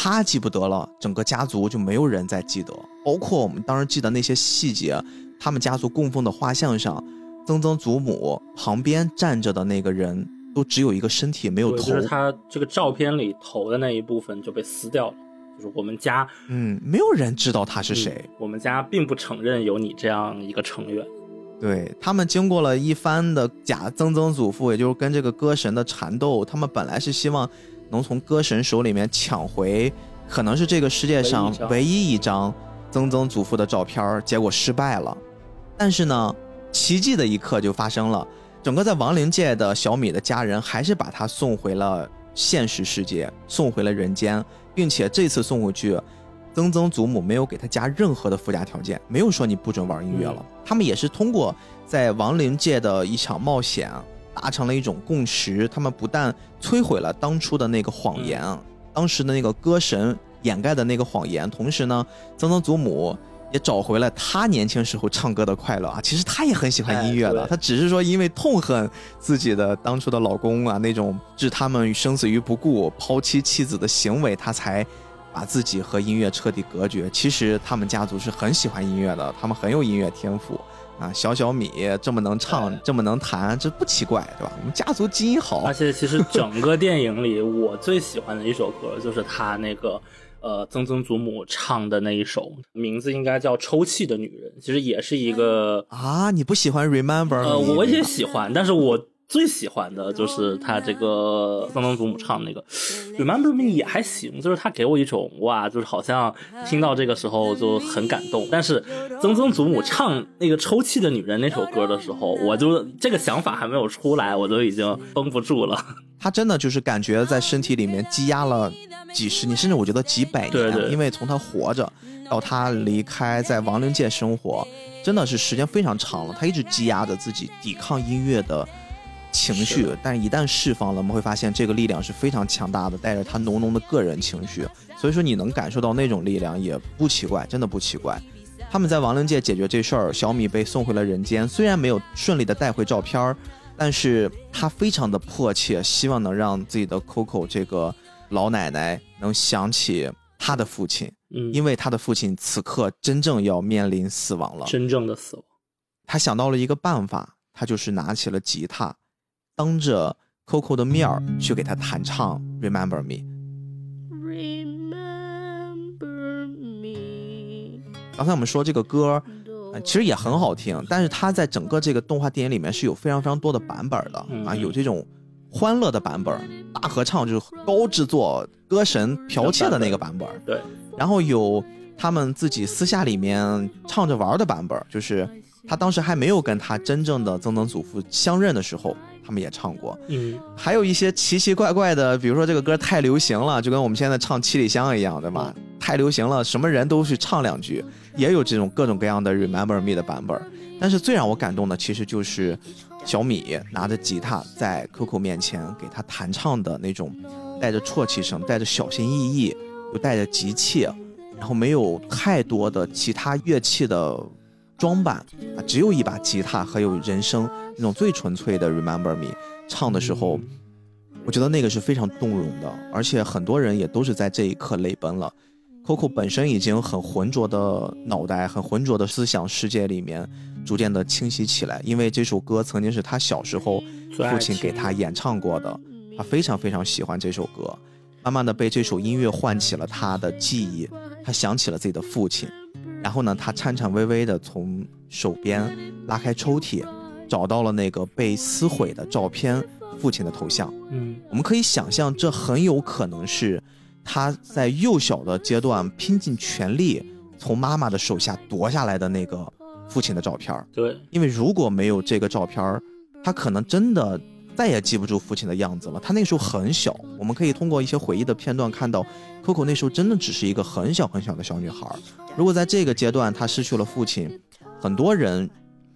他记不得了，整个家族就没有人再记得，包括我们当时记得那些细节，他们家族供奉的画像上，曾曾祖母旁边站着的那个人，都只有一个身体，没有，头。就是他这个照片里头的那一部分就被撕掉了。就是我们家嗯，没有人知道他是谁。嗯我们家并不承认有你这样一个成员。对他们经过了一番的假曾曾祖父，也就是跟这个歌神的缠斗，他们本来是希望能从歌神手里面抢回，可能是这个世界上唯唯一一张曾曾祖父的照片儿，结果失败了。但是呢，奇迹的一刻就发生了，整个在亡灵界的小米的家人还是把他送回了现实世界，送回了人间，并且这次送回去。曾曾祖母没有给他加任何的附加条件，没有说你不准玩音乐了。他们也是通过在亡灵界的一场冒险，达成了一种共识。他们不但摧毁了当初的那个谎言，当时的那个歌神掩盖的那个谎言，同时呢，曾曾祖母也找回了她年轻时候唱歌的快乐啊。其实她也很喜欢音乐的，她只是说因为痛恨自己的当初的老公啊那种置他们生死于不顾、抛妻弃子的行为，她才。把自己和音乐彻底隔绝。其实他们家族是很喜欢音乐的，他们很有音乐天赋啊。小小米这么能唱，哎这么能弹，这不奇怪，对吧？我们家族基因好而。且其实整个电影里，我最喜欢的一首歌就是他那个呃曾曾祖母唱的那一首，名字应该叫《抽泣的女人》，其实也是一个啊，你不喜欢 Remember？呃，我也喜欢，但是我最喜欢的就是他这个曾曾祖母唱的那个《Remember Me》也还行，就是他给我一种哇，就是好像听到这个时候就很感动。但是曾曾祖母唱那个《抽泣的女人》那首歌的时候，我就这个想法还没有出来，我就已经绷不住了。他真的就是感觉在身体里面积压了几十年，甚至我觉得几百年。对对因为从他活着到他离开，在亡灵界生活，真的是时间非常长了。他一直积压着自己抵抗音乐的情绪，但是一旦释放了，我们会发现这个力量是非常强大的，带着他浓浓的个人情绪。所以说你能感受到那种力量也不奇怪，真的不奇怪。他们在亡灵界解决这事儿，小米被送回了人间，虽然没有顺利的带回照片儿，但是他非常的迫切，希望能让自己的 Coco 这个老奶奶能想起他的父亲，嗯，因为他的父亲此刻真正要面临死亡了。真正的死亡。他想到了一个办法，他就是拿起了吉他，当着 Coco 的面儿去给他弹唱《Remember Me》。Remember me，刚才我们说这个歌，呃其实也很好听，但是它在整个这个动画电影里面是有非常非常多的版本的嗯。啊，有这种欢乐的版本，大合唱就是高制作歌神剽窃的那个版本，对，然后有他们自己私下里面唱着玩的版本，就是他当时还没有跟他真正的曾曾祖父相认的时候，他们也唱过。嗯，还有一些奇奇怪怪的，比如说这个歌太流行了，就跟我们现在唱《七里香》一样，对吧？太流行了，什么人都去唱两句，也有这种各种各样的 Remember Me 的版本。但是最让我感动的，其实就是小米拿着吉他在 Coco 面前给他弹唱的那种，带着啜泣声，带着小心翼翼，又带着急切，然后没有太多的其他乐器的装扮啊，只有一把吉他和有人声那种最纯粹的 Remember Me 唱的时候。我觉得那个是非常动容的，而且很多人也都是在这一刻泪奔了。Coco 本身已经很浑浊的脑袋、很浑浊的思想世界里面，逐渐的清晰起来。因为这首歌曾经是他小时候父亲给他演唱过的，他非常非常喜欢这首歌。慢慢的被这首音乐唤起了他的记忆，他想起了自己的父亲。然后呢，他颤颤巍巍地从手边拉开抽屉，找到了那个被撕毁的照片父亲的头像。嗯我们可以想象，这很有可能是他在幼小的阶段拼尽全力从妈妈的手下夺下来的那个父亲的照片。对，因为如果没有这个照片，他可能真的再也记不住父亲的样子了。他那时候很小，我们可以通过一些回忆的片段看到，Coco 那时候真的只是一个很小很小的小女孩儿。如果在这个阶段她失去了父亲，很多人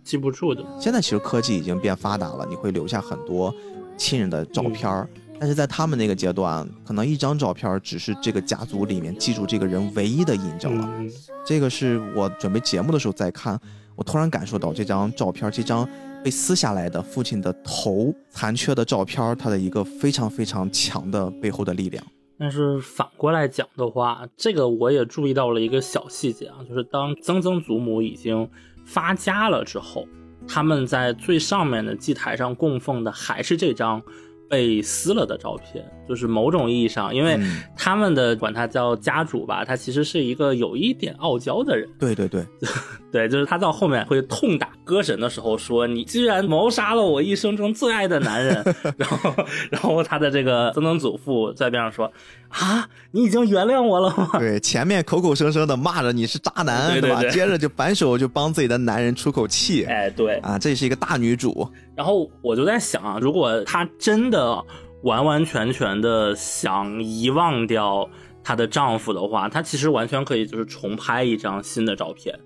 记不住的。现在其实科技已经变发达了，你会留下很多亲人的照片儿。但是在他们那个阶段，可能一张照片儿只是这个家族里面记住这个人唯一的印证了。嗯，这个是我准备节目的时候再看，我突然感受到这张照片，这张被撕下来的父亲的头残缺的照片，他的一个非常非常强的背后的力量。但是反过来讲的话，这个我也注意到了一个小细节啊，就是当曾曾祖母已经发家了之后，他们在最上面的祭台上供奉的还是这张被撕了的照片，就是某种意义上，因为嗯他们的管他叫家主吧，他其实是一个有一点傲娇的人。对对对，对，就是他到后面会痛打歌神的时候说：“你居然谋杀了我一生中最爱的男人。”然后，然后他的这个曾曾祖父在边上说：“啊，你已经原谅我了吗对，前面口口声声的骂着你是渣男，吧？对对对接着就反手就帮自己的男人出口？”气。哎，对。啊，这是一个大女主，然后我就在想啊，如果她真的完完全全的想遗忘掉她的丈夫的话，她其实完全可以就是重拍一张新的照片，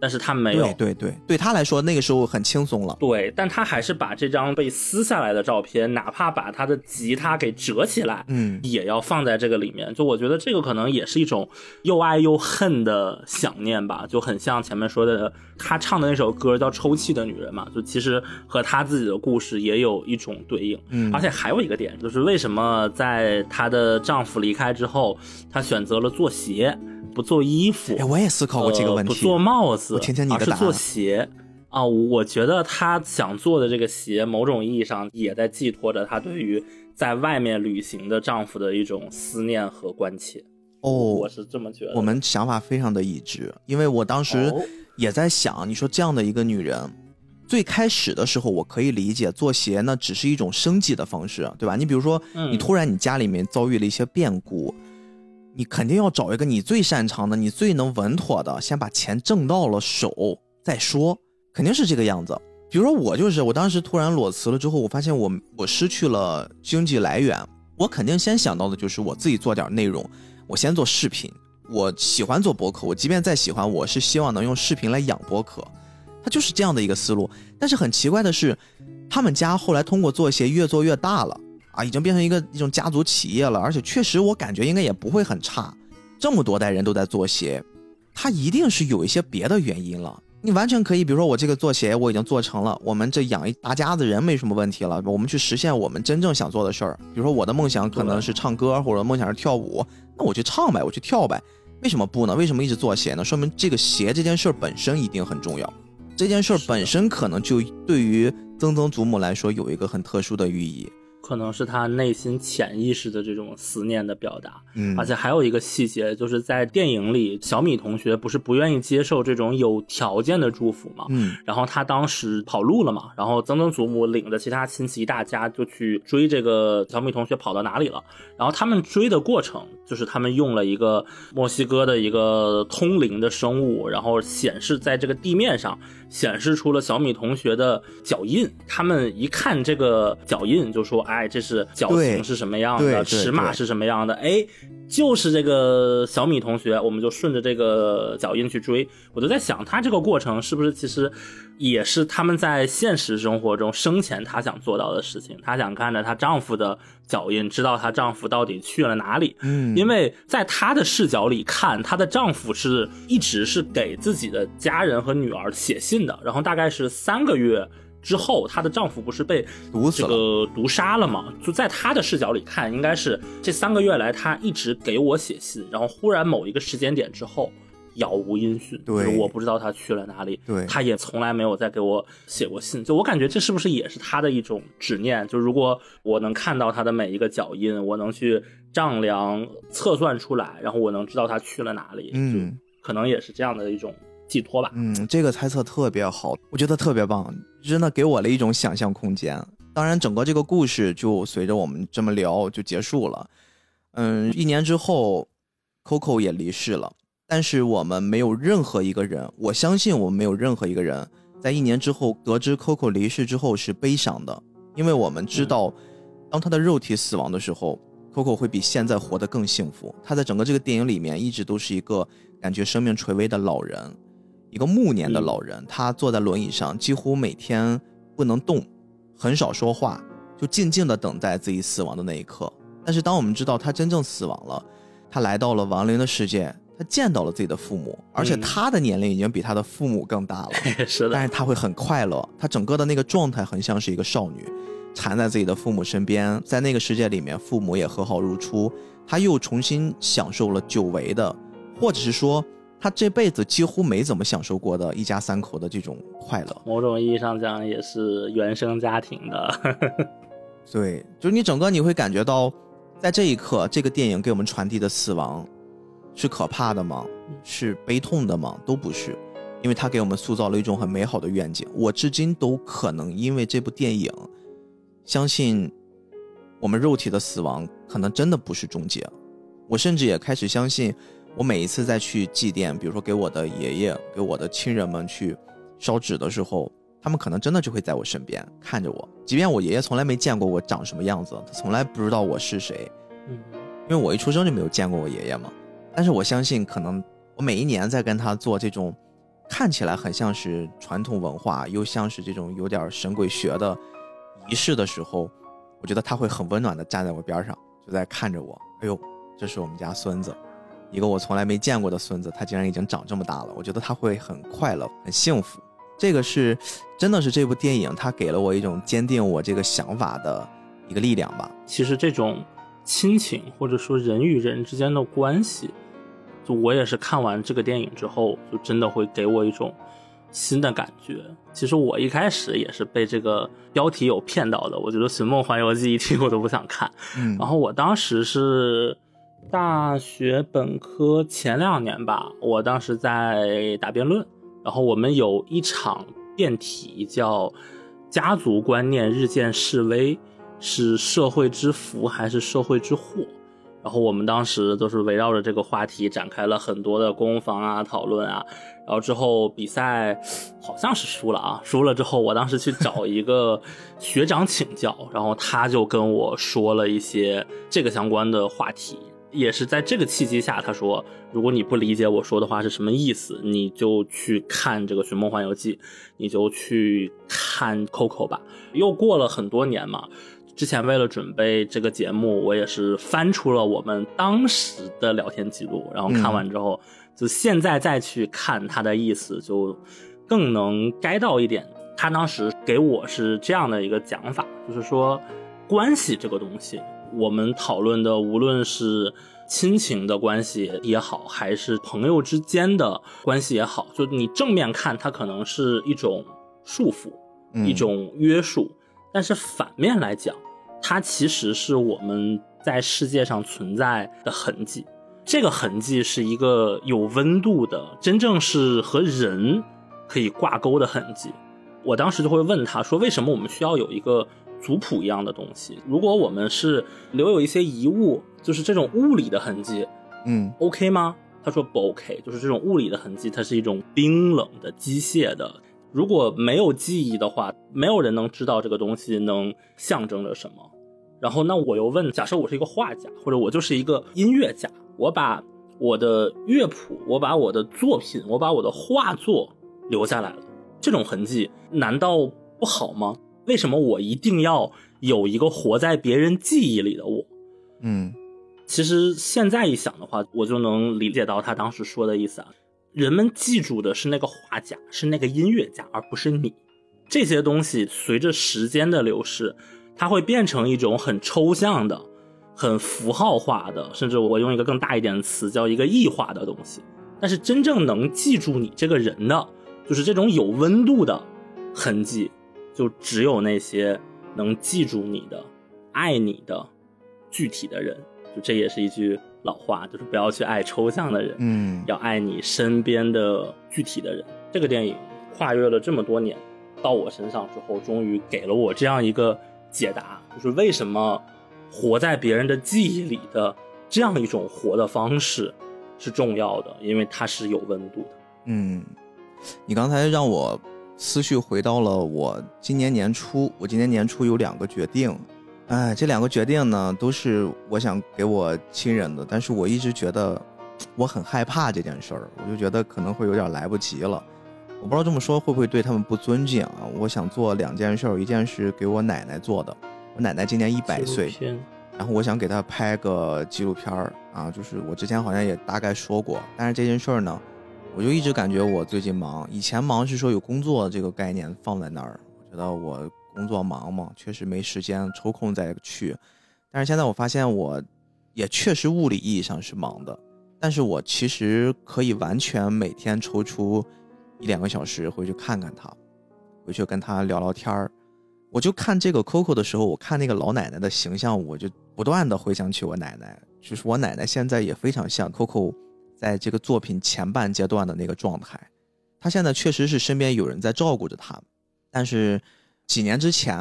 但是他没有。对对对，对她来说那个时候很轻松了。对，但他还是把这张被撕下来的照片，哪怕把他的吉他给折起来，嗯，也要放在这个里面。就我觉得这个可能也是一种又爱又恨的想念吧，就很像前面说的，他唱的那首歌叫《抽泣的女人》嘛，就其实和他自己的故事也有一种对应。嗯而且还有一个点，就是为什么在她的丈夫离开之后，她选择了做鞋，不做衣服。哎，我也思考过这个问题。呃不做帽子，我听听你的答案是做鞋啊。我觉得他想做的这个鞋，某种意义上也在寄托着他对于在外面旅行的丈夫的一种思念和关切。哦我，是这么觉得。我们想法非常的一致，因为我当时哦也在想，你说这样的一个女人，最开始的时候我可以理解做鞋呢只是一种生计的方式，对吧？你比如说，嗯你突然你家里面遭遇了一些变故，你肯定要找一个你最擅长的、你最能稳妥的，先把钱挣到了手再说，肯定是这个样子。比如说我就是，我当时突然裸辞了之后，我发现我我失去了经济来源，我肯定先想到的就是我自己做点内容，我先做视频。我喜欢做博客，我即便再喜欢，我是希望能用视频来养博客，他就是这样的一个思路。但是很奇怪的是，他们家后来通过做鞋越做越大了啊，已经变成一个一种家族企业了，而且确实我感觉应该也不会很差。这么多代人都在做鞋，它一定是有一些别的原因了。你完全可以，比如说我这个做鞋我已经做成了，我们这养一大家子人没什么问题了，我们去实现我们真正想做的事儿。比如说我的梦想可能是唱歌，或者梦想是跳舞，那我去唱呗，我去跳呗。为什么不呢？为什么一直做鞋呢？说明这个鞋这件事儿本身一定很重要，这件事儿本身可能就对于曾曾祖母来说有一个很特殊的寓意。可能是他内心潜意识的这种思念的表达。嗯而且还有一个细节，就是在电影里，小米同学不是不愿意接受这种有条件的祝福嘛？嗯然后他当时跑路了嘛，然后曾曾祖母领着其他亲戚一大家就去追这个小米同学跑到哪里了。然后他们追的过程就是他们用了一个墨西哥的一个通灵的生物，然后显示在这个地面上显示出了小米同学的脚印。他们一看这个脚印就说：“哎，这是脚型是什么样的，尺码是什么样的？哎，就是这个小米同学，我们就顺着这个脚印去追。我就在想，他这个过程是不是其实也是他们在现实生活中生前她想做到的事情？她想看着她丈夫的脚印，知道她丈夫到底去了哪里。嗯，因为在她的视角里看，她的丈夫是一直是给自己的家人和女儿写信的，然后大概是三个月之后，她的丈夫不是被这毒死了。个毒杀了嘛？就在她的视角里看，应该是这三个月来，她一直给我写信，然后忽然某一个时间点之后。杳无音讯，对就是我不知道他去了哪里，对他也从来没有再给我写过信。就我感觉这是不是也是他的一种执念？就如果我能看到他的每一个脚印，我能去丈量测算出来，然后我能知道他去了哪里，嗯就可能也是这样的一种寄托吧。嗯，这个猜测特别好，我觉得特别棒。真的给我了一种想象空间。当然，整个这个故事就随着我们这么聊就结束了。嗯，一年之后，Coco 也离世了。但是我们没有任何一个人，我相信我们没有任何一个人在一年之后得知 Coco 离世之后是悲伤的，因为我们知道，当他的肉体死亡的时候，Coco 会比现在活得更幸福。他在整个这个电影里面一直都是一个感觉生命垂危的老人，一个暮年的老人。他坐在轮椅上，几乎每天不能动，很少说话，就静静地等待自己死亡的那一刻。但是当我们知道他真正死亡了，他来到了亡灵的世界。他见到了自己的父母，而且他的年龄已经比他的父母更大了。是的，但是他会很快乐，他整个的那个状态很像是一个少女，缠在自己的父母身边，在那个世界里面，父母也和好如初，他又重新享受了久违的，或者是说他这辈子几乎没怎么享受过的一家三口的这种快乐。某种意义上讲，也是原生家庭的。对，就是你整个你会感觉到，在这一刻，这个电影给我们传递的死亡。是可怕的吗？是悲痛的吗？都不是，因为他给我们塑造了一种很美好的愿景。我至今都可能因为这部电影，相信我们肉体的死亡可能真的不是终结。我甚至也开始相信，我每一次再去祭奠，比如说给我的爷爷、给我的亲人们去烧纸的时候，他们可能真的就会在我身边看着我。即便我爷爷从来没见过我长什么样子，他从来不知道我是谁，嗯，因为我一出生就没有见过我爷爷嘛。但是我相信，可能我每一年在跟他做这种看起来很像是传统文化，又像是这种有点神鬼学的仪式的时候，我觉得他会很温暖的站在我边上，就在看着我。哎呦，这是我们家孙子，一个我从来没见过的孙子，他竟然已经长这么大了。我觉得他会很快乐，很幸福。这个是真的是这部电影，它给了我一种坚定我这个想法的一个力量吧。其实这种亲情或者说人与人之间的关系。就我也是看完这个电影之后，就真的会给我一种新的感觉。其实我一开始也是被这个标题有骗到的，我觉得《寻梦环游记》一听我都不想看。嗯，然后我当时是大学本科前两年吧，我当时在打辩论，然后我们有一场辩题叫“家族观念日渐式微，是社会之福还是社会之祸”。然后我们当时都是围绕着这个话题展开了很多的攻防啊、讨论啊。然后之后比赛好像是输了啊，输了之后，我当时去找一个 学长请教，然后他就跟我说了一些这个相关的话题。也是在这个契机下，他说：“如果你不理解我说的话是什么意思，你就去看这个《寻梦环游记》，你就去看 Coco 吧。”又过了很多年嘛。之前为了准备这个节目，我也是翻出了我们当时的聊天记录，然后看完之后，就现在再去看他的意思，就更能 get 到一点。他当时给我是这样的一个讲法，就是说，关系这个东西，我们讨论的无论是亲情的关系也好，还是朋友之间的关系也好，就你正面看，它可能是一种束缚，一种约束，但是反面来讲。它其实是我们在世界上存在的痕迹，这个痕迹是一个有温度的，真正是和人可以挂钩的痕迹。我当时就会问他说：“为什么我们需要有一个族谱一样的东西？如果我们是留有一些遗物，就是这种物理的痕迹，嗯，OK 吗？”他说不 OK，就是这种物理的痕迹，它是一种冰冷的、机械的。如果没有记忆的话，没有人能知道这个东西能象征着什么。然后，那我又问：假设我是一个画家，或者我就是一个音乐家，我把我的乐谱，我把我的作品，我把我的画作留下来了，这种痕迹难道不好吗？为什么我一定要有一个活在别人记忆里的我？嗯，其实现在一想的话，我就能理解到他当时说的意思啊。人们记住的是那个画家，是那个音乐家，而不是你。这些东西随着时间的流逝。它会变成一种很抽象的、很符号化的，甚至我用一个更大一点的词叫一个异化的东西。但是真正能记住你这个人的，就是这种有温度的痕迹，就只有那些能记住你的、爱你的具体的人。就这也是一句老话，就是不要去爱抽象的人，嗯，要爱你身边的具体的人。这个电影跨越了这么多年。到我身上之后，终于给了我这样一个解答，就是为什么活在别人的记忆里的这样一种活的方式是重要的，因为它是有温度的。嗯，你刚才让我思绪回到了我今年年初，我今年年初有两个决定，哎，这两个决定呢都是我想给我亲人的，但是我一直觉得我很害怕这件事儿，我就觉得可能会有点来不及了。我不知道这么说会不会对他们不尊敬啊？我想做两件事儿，一件是给我奶奶做的，我奶奶今年一百岁，然后我想给她拍个纪录片儿啊，就是我之前好像也大概说过，但是这件事儿呢。我就一直感觉我最近忙，以前忙是说有工作这个概念放在那儿，我觉得我工作忙嘛，确实没时间抽空再去。但是现在我发现我，也确实物理意义上是忙的，但是我其实可以完全每天抽出一两个小时回去看看他，回去跟他聊聊天儿。我就看这个 Coco 的时候，我看那个老奶奶的形象，我就不断的回想起我奶奶，就是我奶奶现在也非常像 Coco。在这个作品前半阶段的那个状态，她现在确实是身边有人在照顾着她，但是几年之前，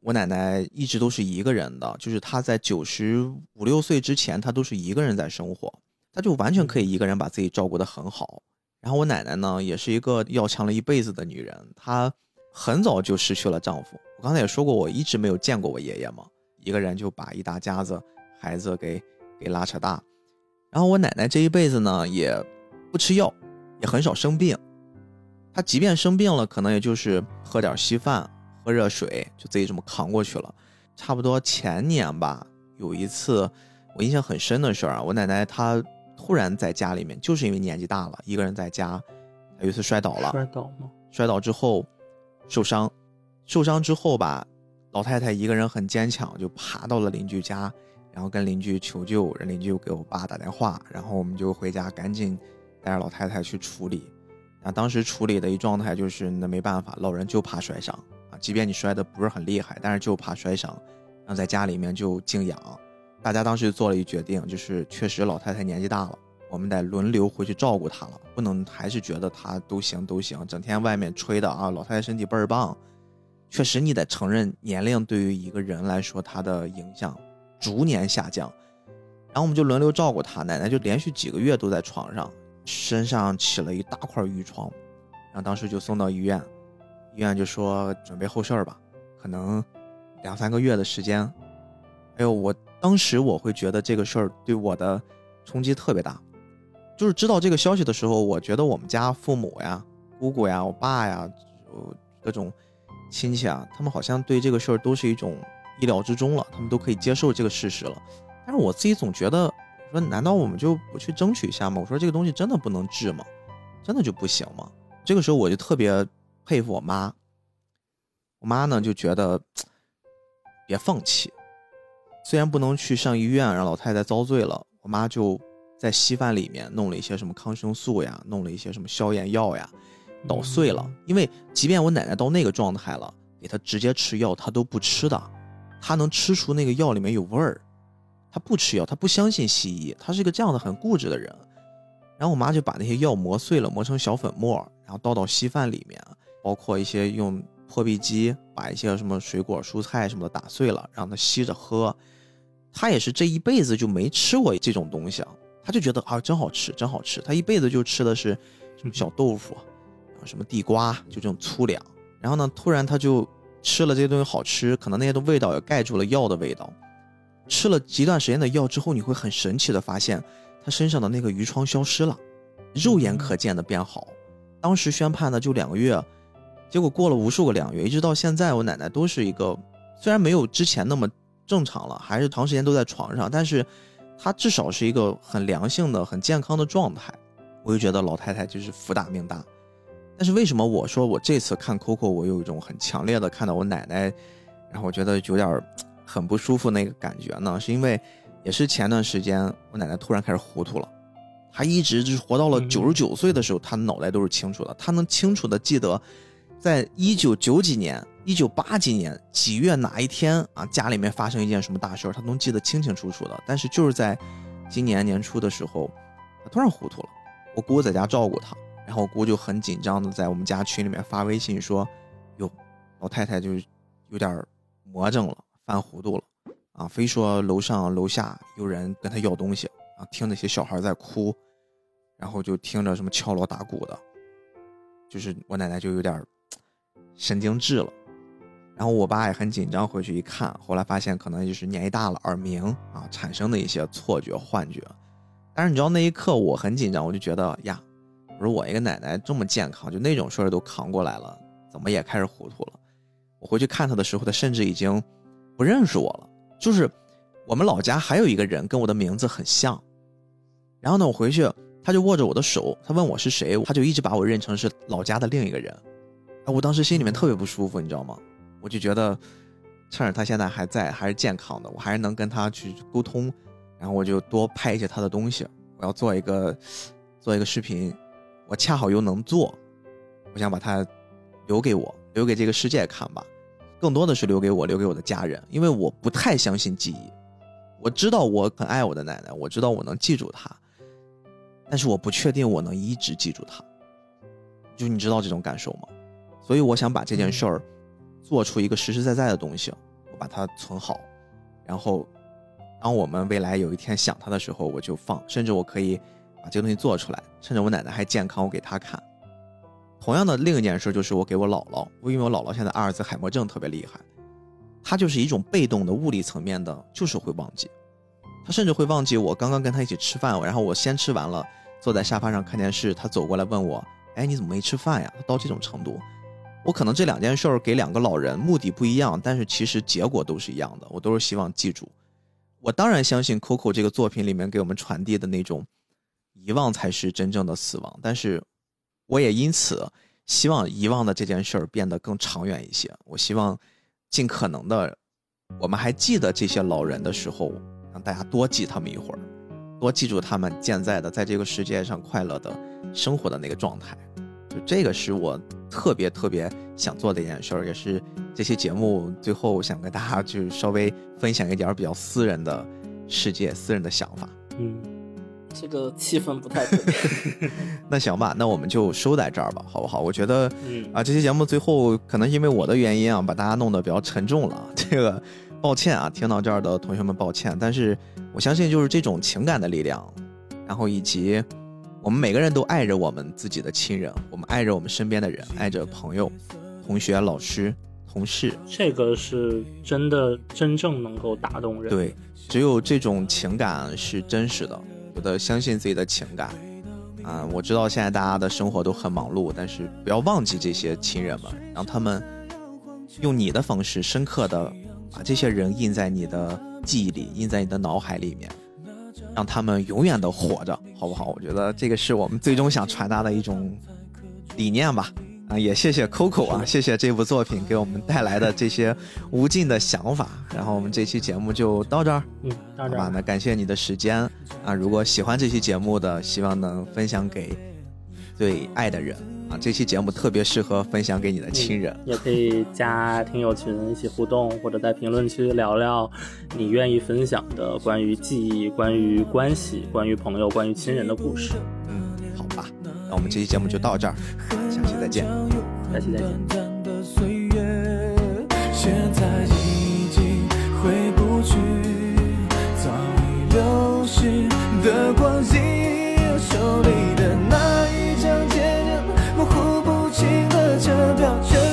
我奶奶一直都是一个人的，就是她在九十五六岁之前，她都是一个人在生活，她就完全可以一个人把自己照顾得很好。然后我奶奶呢，也是一个要强了一辈子的女人，她很早就失去了丈夫。我刚才也说过，我一直没有见过我爷爷嘛，一个人就把一大家子孩子给给拉扯大。然后我奶奶这一辈子呢，也不吃药，也很少生病。她即便生病了，可能也就是喝点稀饭、喝热水，就自己这么扛过去了。差不多前年吧，有一次我印象很深的事儿啊，我奶奶她突然在家里面，就是因为年纪大了，一个人在家，有一次摔倒了。摔倒吗？摔倒之后受伤，受伤之后吧，老太太一个人很坚强，就爬到了邻居家。然后跟邻居求救，人邻居给我爸打电话，然后我们就回家，赶紧带着老太太去处理。那当时处理的一状态就是，那没办法，老人就怕摔伤即便你摔的不是很厉害，但是就怕摔伤，然后在家里面就静养。大家当时做了一决定，就是确实老太太年纪大了，我们得轮流回去照顾她了，不能还是觉得她都行都行，整天外面吹的啊，老太太身体倍儿棒。确实你得承认，年龄对于一个人来说，它的影响。逐年下降，然后我们就轮流照顾他。奶奶就连续几个月都在床上，身上起了一大块淤疮，然后当时就送到医院，医院就说准备后事儿吧，可能两三个月的时间。哎呦，我当时我会觉得这个事儿对我的冲击特别大，就是知道这个消息的时候，我觉得我们家父母呀、姑姑呀、我爸呀，各种亲戚啊，他们好像对这个事儿都是一种。意料之中了，他们都可以接受这个事实了。但是我自己总觉得，我说难道我们就不去争取一下吗？我说这个东西真的不能治吗？真的就不行吗？这个时候我就特别佩服我妈。我妈呢就觉得别放弃，虽然不能去上医院让老太太遭罪了，我妈就在稀饭里面弄了一些什么抗生素呀，弄了一些什么消炎药呀，捣碎了。因为即便我奶奶到那个状态了，给她直接吃药，她都不吃的。她能吃出那个药里面有味儿，她不吃药，她不相信西医，她是一个这样的很固执的人。然后我妈就把那些药磨碎了，磨成小粉末，然后倒到稀饭里面，包括一些用破壁机把一些什么水果、蔬菜什么的打碎了，让他吸着喝。他也是这一辈子就没吃过这种东西啊，他就觉得啊真好吃，真好吃。他一辈子就吃的是什么小豆腐，啊什么地瓜，就这种粗粮。然后呢，突然他就。吃了这些东西好吃，可能那些的味道也盖住了药的味道。吃了一段时间的药之后，你会很神奇的发现，他身上的那个鱼疮消失了，肉眼可见的变好。当时宣判呢就两个月，结果过了无数个两月，一直到现在，我奶奶都是一个虽然没有之前那么正常了，还是长时间都在床上，但是她至少是一个很良性的、很健康的状态。我就觉得老太太就是福大命大。但是为什么我说我这次看 Coco，我有一种很强烈的看到我奶奶，然后我觉得有点很不舒服那个感觉呢？是因为也是前段时间我奶奶突然开始糊涂了，她一直就是活到了九十九岁的时候，她脑袋都是清楚的，她能清楚的记得，在一九九几年、一九八几年几月哪一天啊，家里面发生一件什么大事儿，他能记得清清楚楚的。但是就是在今年年初的时候，他突然糊涂了，我姑在家照顾她。然后我姑就很紧张的在我们家群里面发微信说：“哟，老太太就有点魔怔了，犯糊涂了啊，非说楼上楼下有人跟她要东西啊，听那些小孩在哭，然后就听着什么敲锣打鼓的，就是我奶奶就有点神经质了。然后我爸也很紧张，回去一看，后来发现可能就是年纪大了，耳鸣啊产生的一些错觉、幻觉。但是你知道那一刻我很紧张，我就觉得呀，我说我一个奶奶这么健康，就那种事儿都扛过来了，怎么也开始糊涂了？我回去看她的时候，她甚至已经不认识我了。就是我们老家还有一个人跟我的名字很像，然后呢，我回去他就握着我的手，他问我是谁，他就一直把我认成是老家的另一个人。哎，我当时心里面特别不舒服，你知道吗？我就觉得，趁着他现在还在，还是健康的，我还是能跟他去沟通，然后我就多拍一些他的东西。我要做一个，做一个视频，我恰好又能做，我想把它留给我，留给这个世界看吧。更多的是留给我，留给我的家人，因为我不太相信记忆。我知道我很爱我的奶奶，我知道我能记住她，但是我不确定我能一直记住她。就你知道这种感受吗？所以我想把这件事儿。做出一个实实在在的东西，我把它存好，然后当我们未来有一天想它的时候，我就放。甚至我可以把这个东西做出来，趁着我奶奶还健康，我给她看。同样的，另一件事就是我给我姥姥，因为我姥姥现在阿尔兹海默症特别厉害，她就是一种被动的物理层面的，就是会忘记。她甚至会忘记我刚刚跟她一起吃饭，然后我先吃完了，坐在沙发上看电视，她走过来问我：“哎，你怎么没吃饭呀？”她到这种程度。我可能这两件事儿给两个老人目的不一样，但是其实结果都是一样的。我都是希望记住。我当然相信 Coco 这个作品里面给我们传递的那种遗忘才是真正的死亡，但是我也因此希望遗忘的这件事儿变得更长远一些。我希望尽可能的，我们还记得这些老人的时候，让大家多记他们一会儿，多记住他们健在的在这个世界上快乐的生活的那个状态。就这个是我。特别特别想做的一件事儿，也是这期节目最后想跟大家就是稍微分享一点比较私人的世界、私人的想法。嗯，这个气氛不太对。那行吧，那我们就收在这儿吧，好不好？我觉得，嗯啊，这期节目最后可能因为我的原因啊，把大家弄得比较沉重了。这个抱歉啊，听到这儿的同学们抱歉。但是我相信，就是这种情感的力量，然后以及。我们每个人都爱着我们自己的亲人，我们爱着我们身边的人，爱着朋友、同学、老师、同事。这个是真的，真正能够打动人。对，只有这种情感是真实的。我的相信自己的情感啊！我知道现在大家的生活都很忙碌，但是不要忘记这些亲人们，让他们用你的方式深刻的把这些人印在你的记忆里，印在你的脑海里面。让他们永远的活着，好不好？我觉得这个是我们最终想传达的一种理念吧。啊，也谢谢 Coco 啊，谢谢这部作品给我们带来的这些无尽的想法。然后我们这期节目就到这儿，嗯，到这儿。吧，那感谢你的时间啊！如果喜欢这期节目的，希望能分享给最爱的人。这期节目特别适合分享给你的亲人，也可以加听友群一起互动，或者在评论区聊聊你愿意分享的关于记忆、关于关系、关于朋友、关于亲人的故事。嗯，好吧，那我们这期节目就到这儿，下期再见，下期再见。的光阴模糊不清了，这表情。